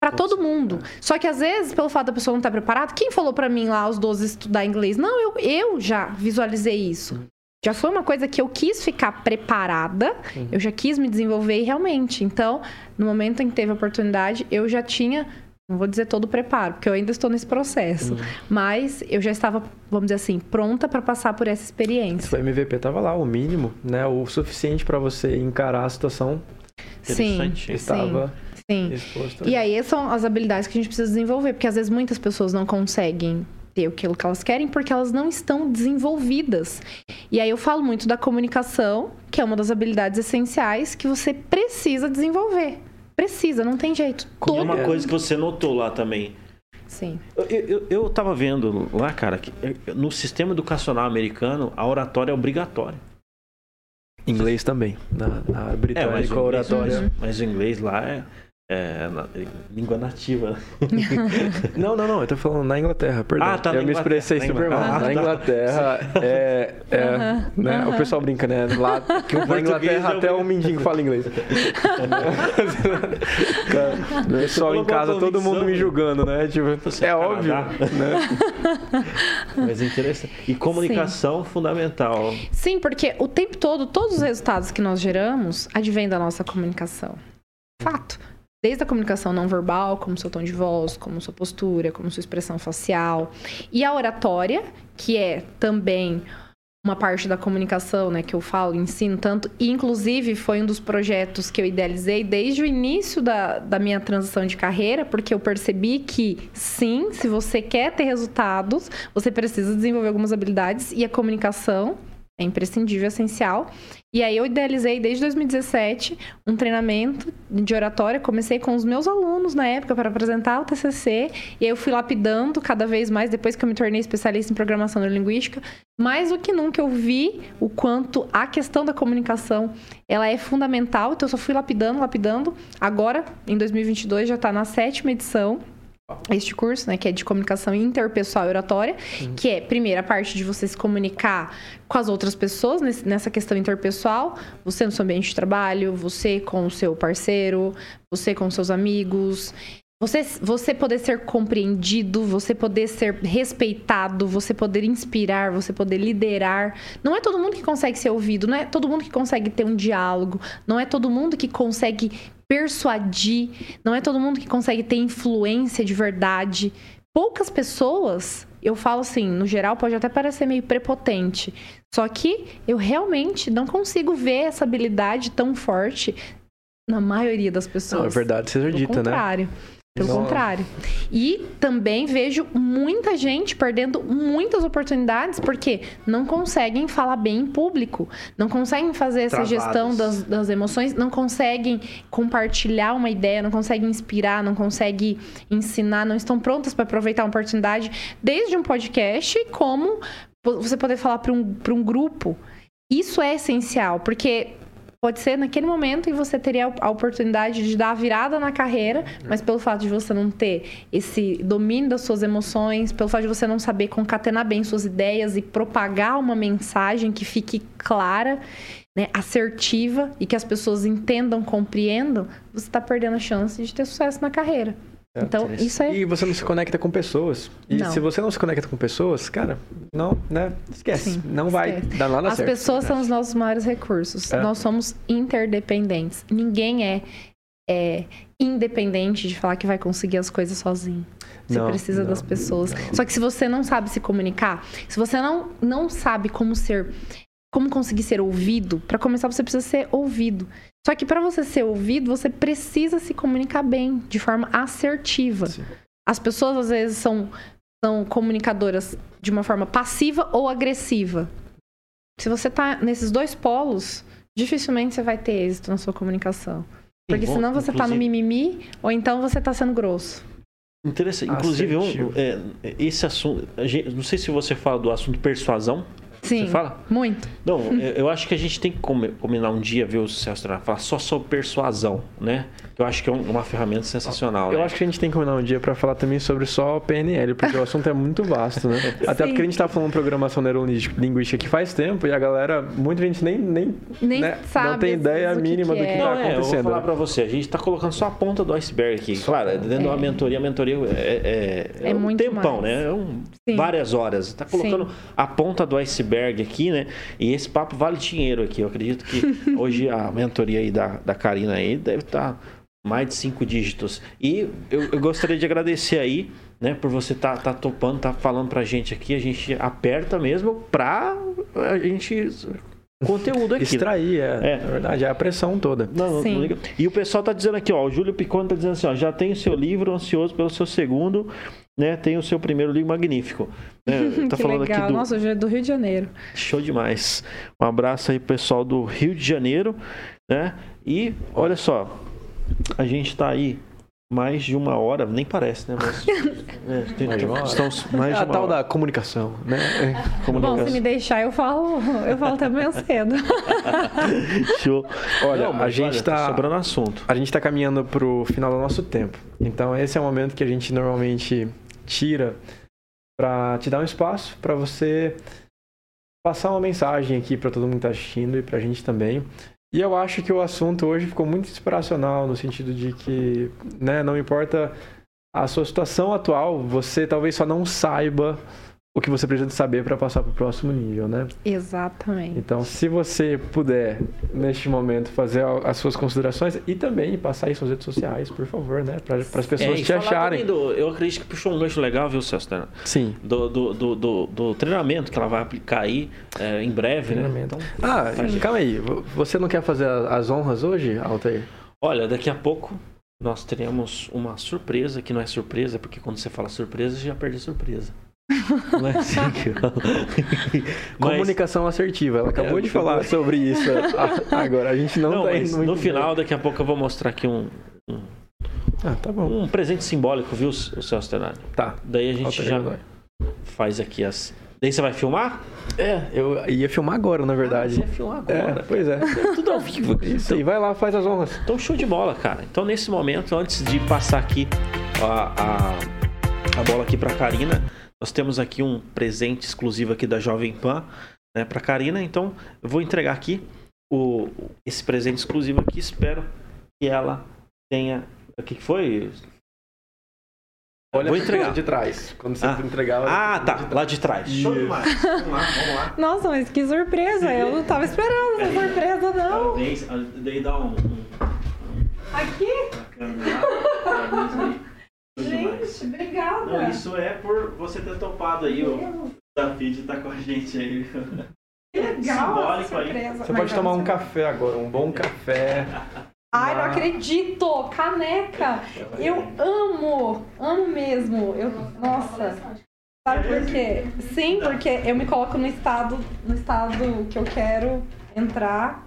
C: para todo mundo. Só que às vezes, pelo fato da pessoa não estar tá preparada, quem falou para mim lá aos 12 estudar inglês? Não, eu, eu já visualizei isso. Uhum. Já foi uma coisa que eu quis ficar preparada, uhum. eu já quis me desenvolver realmente. Então, no momento em que teve a oportunidade, eu já tinha Não vou dizer todo o preparo, porque eu ainda estou nesse processo.
A: Uhum.
C: Mas eu já estava, vamos dizer assim, pronta para passar por essa experiência.
A: O MVP tava lá, o mínimo, né? O suficiente para você encarar a situação.
C: Sim,
B: Interessante.
A: Estava
C: sim.
A: exposto.
C: E aí são as habilidades que a gente precisa desenvolver, porque às vezes muitas pessoas não conseguem ter aquilo que elas querem porque elas não estão desenvolvidas. E aí eu falo muito da comunicação, que é uma das habilidades essenciais que você precisa desenvolver. Precisa, não tem jeito.
B: E
C: Todo...
B: uma coisa que você notou lá também.
C: Sim.
B: Eu, eu, eu tava vendo lá, cara, que eh, no sistema educacional americano, a oratória é obrigatória.
A: Inglês também. Na, na
B: É, mas
A: britânica,
B: o
A: a
B: inglês,
A: oratória.
B: mas, mas o inglês lá é, é na- língua nativa. <laughs>
A: Não, não, não. Eu tô falando na Inglaterra, perdão.
B: Ah, tá,
A: eu me
B: Inglaterra,
A: expressei super mal. Na
B: Ah, tá.
A: Inglaterra é. é,
C: Aham,
A: né,
C: aham.
A: O pessoal brinca, né? Lá, que na Inglaterra
B: é
A: até
B: o-
A: um mendigo fala inglês. <laughs> Cara, o pessoal em casa, todo mundo me julgando, né? Tipo,
B: Você
A: é óbvio. Né? <laughs>
B: Mas é interessante. E comunicação fundamental.
C: Sim, porque o tempo todo, todos os resultados que nós geramos advêm da nossa comunicação. Fato. Desde a comunicação não verbal, como seu tom de voz, como sua postura, como sua expressão facial. E a oratória, que é também uma parte da comunicação, né, que eu falo, ensino tanto. E, inclusive, foi um dos projetos que eu idealizei desde o início da, da minha transição de carreira, porque eu percebi que, sim, se você quer ter resultados, você precisa desenvolver algumas habilidades e a comunicação é imprescindível, essencial. E aí eu idealizei desde 2017 um treinamento de oratória. Comecei com os meus alunos na época para apresentar o TCC. E aí eu fui lapidando cada vez mais depois que eu me tornei especialista em programação neurolinguística. Mais do que nunca eu vi o quanto a questão da comunicação ela é fundamental. Então eu só fui lapidando, lapidando. Agora, em 2022, já está na sétima edição este curso, né, que é de comunicação interpessoal e oratória, que é, primeiro, a parte de você se comunicar com as outras pessoas nesse- nessa questão interpessoal, você no seu ambiente de trabalho, você com o seu parceiro, você com seus amigos, você, você poder ser compreendido, você poder ser respeitado, você poder inspirar, você poder liderar. Não é todo mundo que consegue ser ouvido, não é todo mundo que consegue ter um diálogo, não é todo mundo que consegue persuadir, não é todo mundo que consegue ter influência de verdade. Poucas pessoas, eu falo assim, no geral pode até parecer meio prepotente, só que eu realmente não consigo ver essa habilidade tão forte na maioria das pessoas.
A: Não, é verdade, seja dita, né?
C: Pelo
A: Não.
C: contrário. E também vejo muita gente perdendo muitas oportunidades porque não conseguem falar bem em público, não conseguem fazer essa
B: Travados.
C: gestão das, das emoções, não conseguem compartilhar uma ideia, não conseguem inspirar, não conseguem ensinar, não estão prontas para aproveitar uma oportunidade, desde um podcast, como você poder falar para um, pra um grupo. Isso é essencial, porque Pode ser naquele momento e você teria a oportunidade de dar a virada na carreira, mas pelo fato de você não ter esse domínio das suas emoções, pelo fato de você não saber concatenar bem suas ideias e propagar uma mensagem que fique clara, né, assertiva e que as pessoas entendam, compreendam, você está perdendo a chance de ter sucesso na carreira. Então, isso é.
A: E você não se conecta com pessoas. E
C: Não.
A: se você não se conecta com pessoas, cara, não, né? Esquece.
C: Sim,
A: não vai
C: esquece.
A: dar nada
C: As
A: certo.
C: pessoas são os nossos maiores recursos.
A: É.
C: Nós somos interdependentes. Ninguém é, é independente de falar que vai conseguir as coisas sozinho. Você
A: Não,
C: precisa
A: não,
C: das pessoas.
A: não.
C: Só que se você não sabe se comunicar, se você não, não sabe como ser, como conseguir ser ouvido, para começar você precisa ser ouvido. Só que para você ser ouvido, você precisa se comunicar bem, de forma assertiva.
A: Sim.
C: As pessoas às vezes são são comunicadoras de uma forma passiva ou agressiva. Se você tá nesses dois polos, dificilmente você vai ter êxito na sua comunicação. Porque
B: bom,
C: senão você tá no
B: inclusive-
C: mimimi ou então você tá sendo grosso.
B: Interessante. Inclusive, um,
A: Assertivo.
B: é, esse assunto. a gente- não sei se você fala do assunto persuasão.
C: Sim.
B: Você fala?
C: Muito.
B: Não, eu- acho que a gente tem que combinar um dia, ver o Celso falar só sobre persuasão, né? Eu acho que é um- uma ferramenta sensacional.
A: Eu
B: né?
A: acho que a gente tem que combinar um dia pra falar também sobre só PNL, porque o assunto é muito vasto, né? <laughs> Até
C: Sim.
A: porque a gente tá falando programação neurolinguística aqui faz tempo e a galera, muita gente nem, nem,
C: Nem
A: né,
C: sabe
A: não tem ideia
C: que
A: mínima
C: que
A: do que
C: é.
A: tá
B: Não, é, eu vou
A: acontecendo.
B: falar pra você. A gente tá colocando só a ponta do iceberg aqui. Claro, dentro de uma
C: É.
B: mentoria, a mentoria é, é,
C: É
B: um
C: muito
B: tempão,
C: mais.
B: né? É um-
C: Sim.
B: várias horas. Tá colocando a ponta do iceberg aqui, né? E esse papo vale dinheiro aqui. Eu acredito que <laughs> hoje a mentoria aí da, da Karina aí deve estar mais de cinco dígitos. E eu, eu gostaria de agradecer aí, né, por você estar tá, tá topando, tá falando pra gente aqui. A gente aperta mesmo pra a gente conteúdo aqui.
A: Extrair, é,
B: É.
A: Na verdade, é a pressão toda.
B: Não, não, não liga. E o pessoal tá dizendo aqui, ó, o Júlio Picone tá dizendo assim, ó, já tem o seu livro, ansioso pelo seu segundo, né? Tem o seu primeiro livro magnífico. <laughs> Né? Tá
C: que
B: falando
C: legal.
B: aqui do
C: Nossa, hoje é do Rio de Janeiro.
B: show demais. Um abraço aí pro pessoal do Rio de Janeiro, né? E olha só, a gente tá aí mais de uma hora, nem parece, né? Mas <laughs> é, tem-
A: Mais de uma hora.
B: estamos mais
A: É a tal
B: hora.
A: da comunicação, né?
C: Bom, se me deixar, eu falo, eu falo até cedo. <laughs>
B: Show.
A: Olha,
B: Não,
A: a gente
B: olha,
A: tá-
B: sobrando assunto.
A: A gente tá caminhando pro final do nosso tempo. Então, esse é o momento que a gente normalmente tira pra te dar um espaço pra você passar uma mensagem aqui pra todo mundo que tá assistindo e pra gente também. E eu acho que o assunto hoje ficou muito inspiracional no sentido de que, né, não importa a sua situação atual, você talvez só não saiba o que você precisa saber pra passar pro próximo nível, né?
C: Exatamente.
A: Então, se você puder, neste momento, fazer as suas considerações e também passar aí suas redes sociais, por favor, né? Para as pessoas
B: É,
A: te acharem.
B: do- eu acredito que puxou um gancho legal, viu, Celso? Tena?
A: Sim.
B: Do, do, do, do, do treinamento que ela vai aplicar aí é, em breve, né?
A: Treinamento.
B: Então,
A: Ah,
B: Faz-
A: calma aí. vo- Você não quer fazer as honras hoje, Altair?
B: olha, daqui a pouco nós teremos uma surpresa, que não é surpresa, porque quando você fala surpresa, você já perde a surpresa. Não é assim que eu... Mas-
A: Comunicação assertiva. Ela acabou
B: É,
A: de falar sobre isso agora. A gente não,
B: Não,
A: tá
B: mas
A: indo muito
B: no
A: bem.
B: final, daqui a pouco eu vou mostrar aqui um,
A: Ah, tá bom.
B: um presente simbólico, viu, o Celso Tenari?
A: Tá.
B: Daí a gente já faz aqui as... Daí você vai filmar?
A: É, eu ia filmar agora, na verdade.
B: Ah, você vai filmar
A: é,
B: agora.
A: pois é.
B: Tudo ao vivo. <laughs>
A: Isso aí, vai lá, faz as honras.
B: Então, show de bola, cara. Então, nesse momento, antes de passar aqui a, a, a bola aqui pra Karina, nós temos aqui um presente exclusivo aqui da Jovem Pan, né, pra Karina. Então, eu vou entregar aqui o, esse presente exclusivo aqui. Espero que ela tenha... O que foi?
A: Olha
B: Vou entregar.
A: de trás. Quando você
B: Ah.
A: entregar... olha
B: Ah, tá.
A: de
B: Lá de trás. Show
A: Isso.
B: demais. Vamos lá, vamos lá. <laughs>
C: Nossa, mas que surpresa! Eu não tava esperando essa surpresa, não.
B: Ah, Daí dá um... um
C: Aqui?
B: bacana demais.
C: Gente, obrigada.
B: Não, isso é por você ter topado aí o desafio de estar com a gente aí.
C: Que legal
B: Simbólico
C: essa
B: aí.
A: Você
C: Mas
A: pode tomar um café agora, um bom café. <laughs>
C: Ai, não acredito! Caneca! Eu amo! Amo mesmo! Eu, nossa! Sabe por quê? Sim, porque eu me coloco no estado, no estado que eu quero entrar.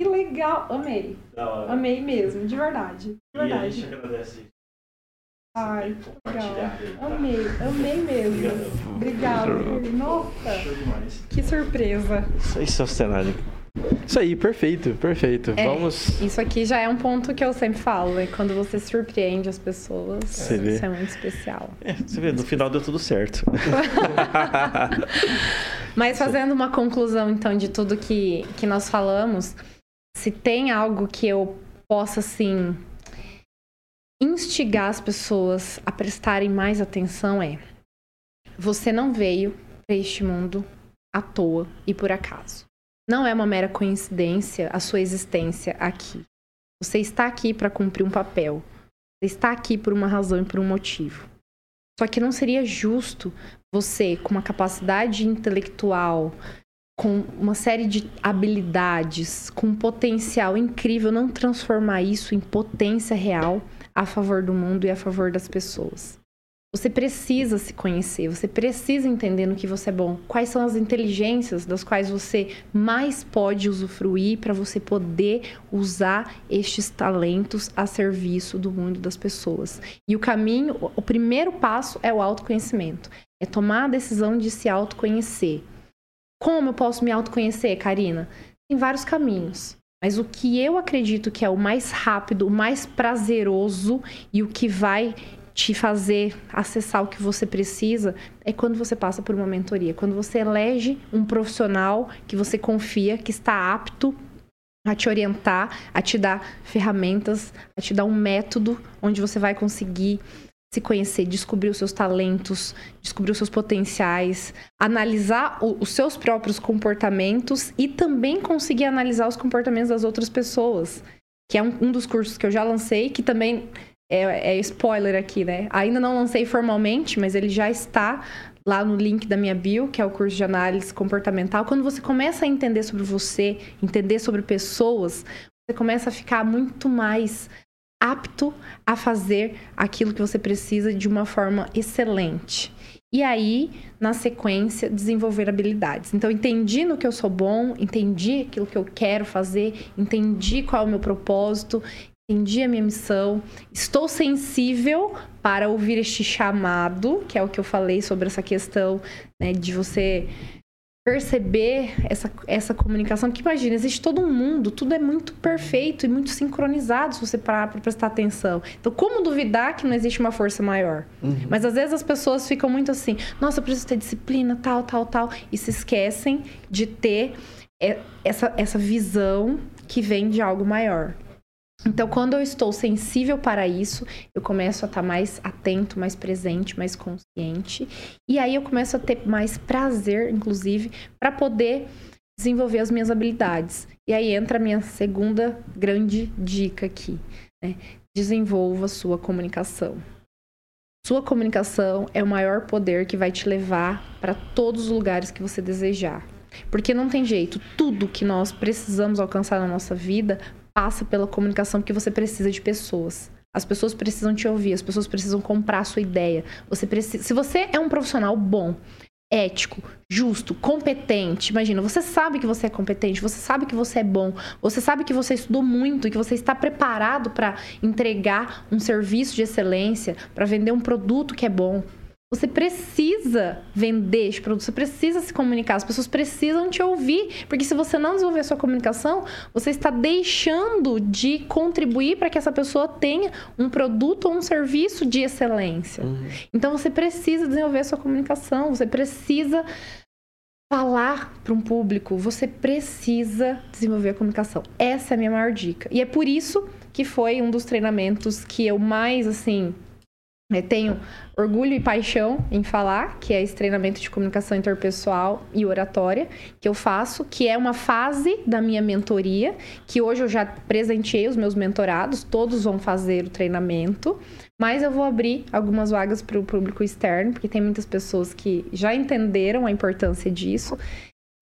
C: Que legal! Amei! Amei mesmo, de verdade. De
B: E a
C: verdade.
B: gente agradece.
C: Ai,
B: Compartilhar
C: legal. Amei, amei mesmo. Obrigada. Nossa, que surpresa.
B: Isso aí, cenário.
A: Isso aí, perfeito, perfeito.
C: É.
A: Vamos.
C: Isso aqui já é um ponto que eu sempre falo, né? Quando você surpreende as pessoas,
B: Você vê.
C: isso é muito especial.
B: É, você vê, no final deu tudo certo. <laughs>
C: Mas fazendo uma conclusão, então, de tudo que, que nós falamos, se tem algo que eu possa, assim, instigar as pessoas a prestarem mais atenção é: você não veio para este mundo à toa e por acaso. Não é uma mera coincidência a sua existência aqui. Você está aqui para cumprir um papel. Você está aqui por uma razão e por um motivo. Só que não seria justo você, com uma capacidade intelectual, com uma série de habilidades, com um potencial incrível, não transformar isso em potência real a favor do mundo e a favor das pessoas. Você precisa se conhecer, você precisa entender no que você é bom, quais são as inteligências das quais você mais pode usufruir para você poder usar estes talentos a serviço do mundo das pessoas. E o caminho, o primeiro passo é o autoconhecimento, é tomar a decisão de se autoconhecer. Como eu posso me autoconhecer, Karina? Tem vários caminhos. Mas o que eu acredito que é o mais rápido, o mais prazeroso e o que vai te fazer acessar o que você precisa é quando você passa por uma mentoria, quando você elege um profissional que você confia, que está apto a te orientar, a te dar ferramentas, a te dar um método onde você vai conseguir se conhecer, descobrir os seus talentos, descobrir os seus potenciais, analisar o- os seus próprios comportamentos e também conseguir analisar os comportamentos das outras pessoas. que é um, um dos cursos que eu já lancei, que também é, é spoiler aqui, né? Ainda não lancei formalmente, mas ele já está lá no link da minha bio, que é o curso de análise comportamental. Quando você começa a entender sobre você, entender sobre pessoas, você começa a ficar muito mais apto a fazer aquilo que você precisa de uma forma excelente. E aí, na sequência, desenvolver habilidades. Então, entendi no que eu sou bom, entendi aquilo que eu quero fazer, entendi qual é o meu propósito, entendi a minha missão, estou sensível para ouvir este chamado, que é o que eu falei sobre essa questão né, de você perceber essa, essa comunicação. Porque imagina, existe todo um mundo, tudo é muito perfeito e muito sincronizado se você parar para prestar atenção. Então, como duvidar que não existe uma força maior? Uhum. Mas às vezes as pessoas ficam muito assim, nossa, eu preciso ter disciplina, tal, tal, tal, e se esquecem de ter é, essa, essa visão que vem de algo maior. Então, quando eu estou sensível para isso, eu começo a estar mais atento, mais presente, mais consciente. E aí eu começo a ter mais prazer, inclusive, para poder desenvolver as minhas habilidades. E aí entra a minha segunda grande dica aqui. Né? Desenvolva sua comunicação. Sua comunicação é o maior poder que vai te levar para todos os lugares que você desejar. Porque não tem jeito, tudo que nós precisamos alcançar na nossa vida passa pela comunicação porque você precisa de pessoas. As pessoas precisam te ouvir, as pessoas precisam comprar a sua ideia. Você precisa, se você é um profissional bom, ético, justo, competente, imagina, você sabe que você é competente, você sabe que você é bom, você sabe que você estudou muito que você está preparado para entregar um serviço de excelência, para vender um produto que é bom. Você precisa vender esse produto, você precisa se comunicar, as pessoas precisam te ouvir, porque se você não desenvolver a sua comunicação, você está deixando de contribuir para que essa pessoa tenha um produto ou um serviço de excelência. Uhum. Então você precisa desenvolver a sua comunicação, você precisa falar para um público, você precisa desenvolver a comunicação. Essa é a minha maior dica. E é por isso que foi um dos treinamentos que eu mais assim tenho orgulho e paixão em falar, que é esse treinamento de comunicação interpessoal e oratória que eu faço, que é uma fase da minha mentoria, que hoje eu já presenteei os meus mentorados, todos vão fazer o treinamento, mas eu vou abrir algumas vagas para o público externo, porque tem muitas pessoas que já entenderam a importância disso.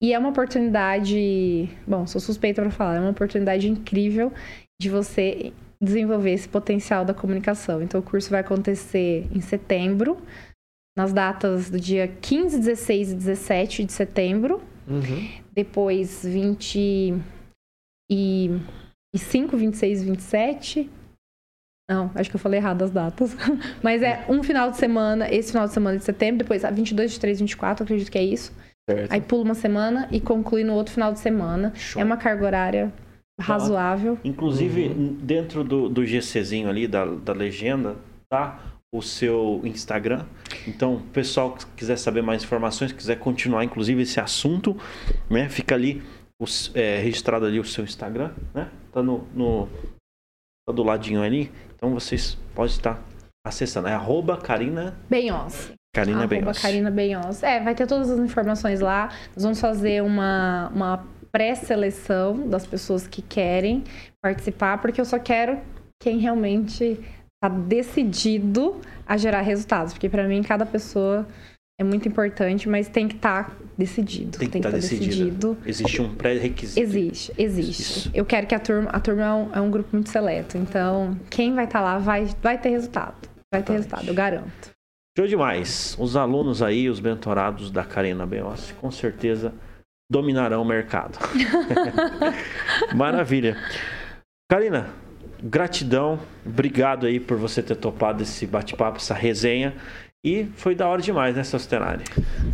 C: E é uma oportunidade, bom, sou suspeita para falar, é uma oportunidade incrível de você desenvolver esse potencial da comunicação. Então, o curso vai acontecer em setembro, nas datas do dia 15, 16 e 17 de setembro. Uhum. Depois, 20 e 5, 26 e 27. Não, acho que eu falei errado as datas. <laughs> Mas é um final de semana, esse final de semana de setembro, depois a 22, 23, 24, acredito que é isso. Certo. Aí pula uma semana e conclui no outro final de semana. Show. É uma carga horária razoável.
B: Inclusive, uhum. dentro do, do GCzinho ali, da, da legenda, tá o seu Instagram. Então, o pessoal que quiser saber mais informações, quiser continuar, inclusive, esse assunto, né? Fica ali os, é, registrado ali o seu Instagram, né? Tá no, no tá do ladinho ali. Então, vocês podem estar acessando. É arroba Karina...
C: Benhos.
B: Karina Benhos.
C: Karina Benhos. É, vai ter todas as informações lá. Nós vamos fazer uma, uma pré-seleção das pessoas que querem participar, porque eu só quero quem realmente está decidido a gerar resultados, porque para mim cada pessoa é muito importante, mas tem que estar tá decidido.
B: Tem que estar tá tá decidido. decidido. Existe um pré-requisito.
C: Existe, existe. Isso. Eu quero que a turma, a turma é um, é um grupo muito seleto, então quem vai estar tá lá vai, vai ter resultado. Vai ter resultado, eu garanto.
B: Show demais. Os alunos aí, os mentorados da Karina Benossi, com certeza dominarão o mercado. <laughs> <laughs> Maravilha. Karina, gratidão. Obrigado aí por você ter topado esse bate-papo, essa resenha. E foi da hora demais, né, Sostenari?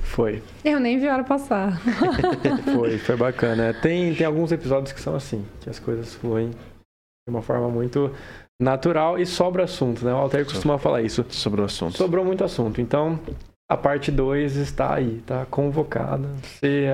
A: Foi.
C: Eu nem vi a hora passar. <laughs>
A: foi, foi bacana. Tem, tem alguns episódios que são assim, que as coisas fluem de uma forma muito natural e sobra assunto, né? O Alter costuma falar isso.
B: Sobrou assunto.
A: Sobrou muito assunto. Então, a parte 2 está aí, tá convocada. Você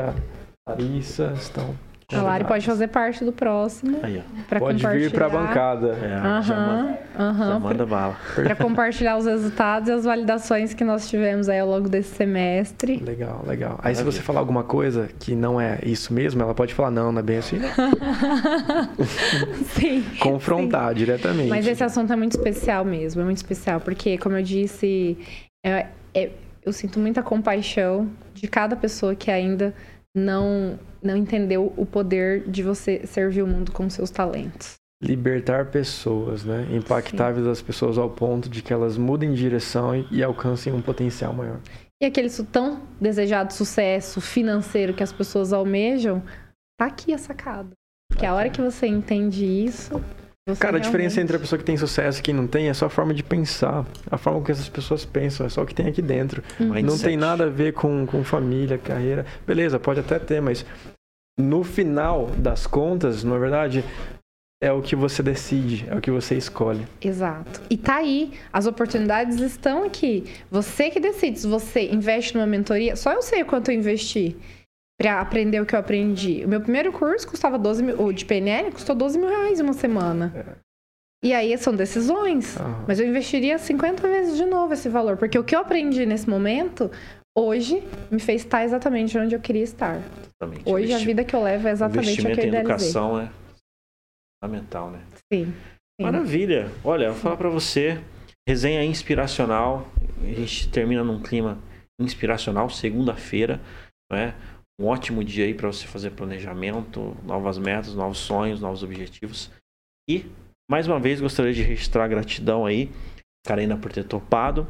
A: Larissa estão
C: A Lari pode fazer parte do próximo.
B: Aí, ó.
A: Pode vir pra bancada.
B: É, já manda, já manda bala.
C: Pra compartilhar os resultados e as validações que nós tivemos aí ao longo desse semestre.
A: Legal, legal. Aí se
B: Maravilha.
A: você falar alguma coisa que não é isso mesmo, ela pode falar, não, não é bem assim. não." <laughs>
C: Sim.
A: Confrontar diretamente.
C: Mas esse assunto é muito especial mesmo, é muito especial, porque, como eu disse, é- é- eu sinto muita compaixão de cada pessoa que ainda não, não entendeu o poder de você servir o mundo com seus talentos.
A: Libertar pessoas, né? Impactar a vida das pessoas ao ponto de que elas mudem de direção e, e alcancem um potencial maior.
C: E aquele tão desejado sucesso financeiro que as pessoas almejam, tá aqui a sacada. Porque a hora que você entende isso. Você
A: Cara, a diferença
C: realmente-
A: entre a pessoa que tem sucesso e quem não tem é só a forma de pensar. A forma que essas pessoas pensam, é só o que tem aqui dentro. Não
B: Mindset.
A: tem nada a ver com, com família, carreira. Beleza, pode até ter, mas no final das contas, na verdade, é o que você decide, é o que você escolhe.
C: Exato. E tá aí, as oportunidades estão aqui. Você que decide se você investe numa mentoria. Só eu sei o quanto eu investi pra aprender o que eu aprendi. O meu primeiro curso custava 12 mil, o de PNL custou 12 mil reais uma semana. E aí são decisões.
A: Ah,
C: Mas eu investiria 50 vezes de novo esse valor. Porque o que eu aprendi nesse momento, hoje, me fez estar exatamente onde eu queria estar.
B: Exatamente.
C: Hoje a vida que eu levo é exatamente a que
B: Investimento
C: eu
B: em
C: idealizei.
B: educação é fundamental, né?
C: Sim. Sim.
B: Maravilha. Olha, vou falar pra você. Resenha inspiracional. A gente termina num clima inspiracional, segunda-feira, né? Um ótimo dia aí para você fazer planejamento, novas metas, novos sonhos, novos objetivos. E mais uma vez gostaria de registrar gratidão aí, Karina, por ter topado.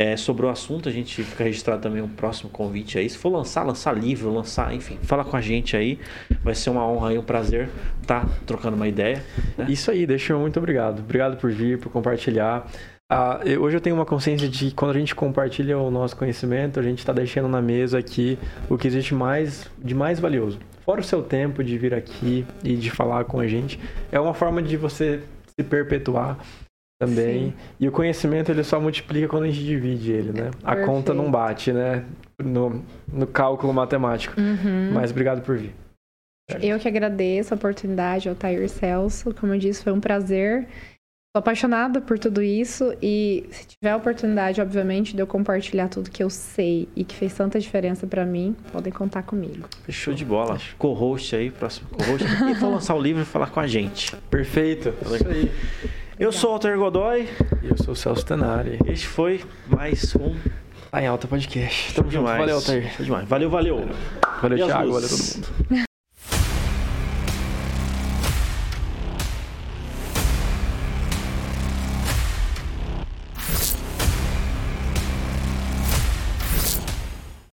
B: É, sobre o assunto, a gente fica registrado também um próximo convite aí. Se for lançar, lançar livro, lançar, enfim, fala com a gente aí. Vai ser uma honra e um prazer estar trocando uma ideia.
A: Isso aí, deixa eu muito obrigado. Obrigado por vir, por compartilhar. Ah, hoje eu tenho uma consciência de que quando a gente compartilha o nosso conhecimento, a gente está deixando na mesa aqui o que existe mais de mais valioso. Fora o seu tempo de vir aqui e de falar com a gente, é uma forma de você se perpetuar também.
C: Sim.
A: E o conhecimento ele só multiplica quando a gente divide ele, né? A
C: Perfeito.
A: conta não bate, né? No, no cálculo matemático.
C: Uhum.
A: Mas obrigado por vir.
C: Eu que agradeço a oportunidade, Altair Celso. Como eu disse, foi um prazer. Sou apaixonada por tudo isso e se tiver a oportunidade, obviamente, de eu compartilhar tudo que eu sei e que fez tanta diferença pra mim, podem contar comigo.
B: Show de bola. Co-host aí, próximo co-host. <laughs> E for lançar o livro e falar com a gente.
A: Perfeito. Isso aí.
B: Eu sou o Alter Godoy.
A: E eu sou o Celso Tenari.
B: Este foi mais um.
A: Tá em alta podcast. Tamo junto.
B: demais.
A: Valeu.
B: Show demais. Valeu, valeu.
A: Valeu,
B: E
A: Thiago. Valeu todo mundo. <laughs>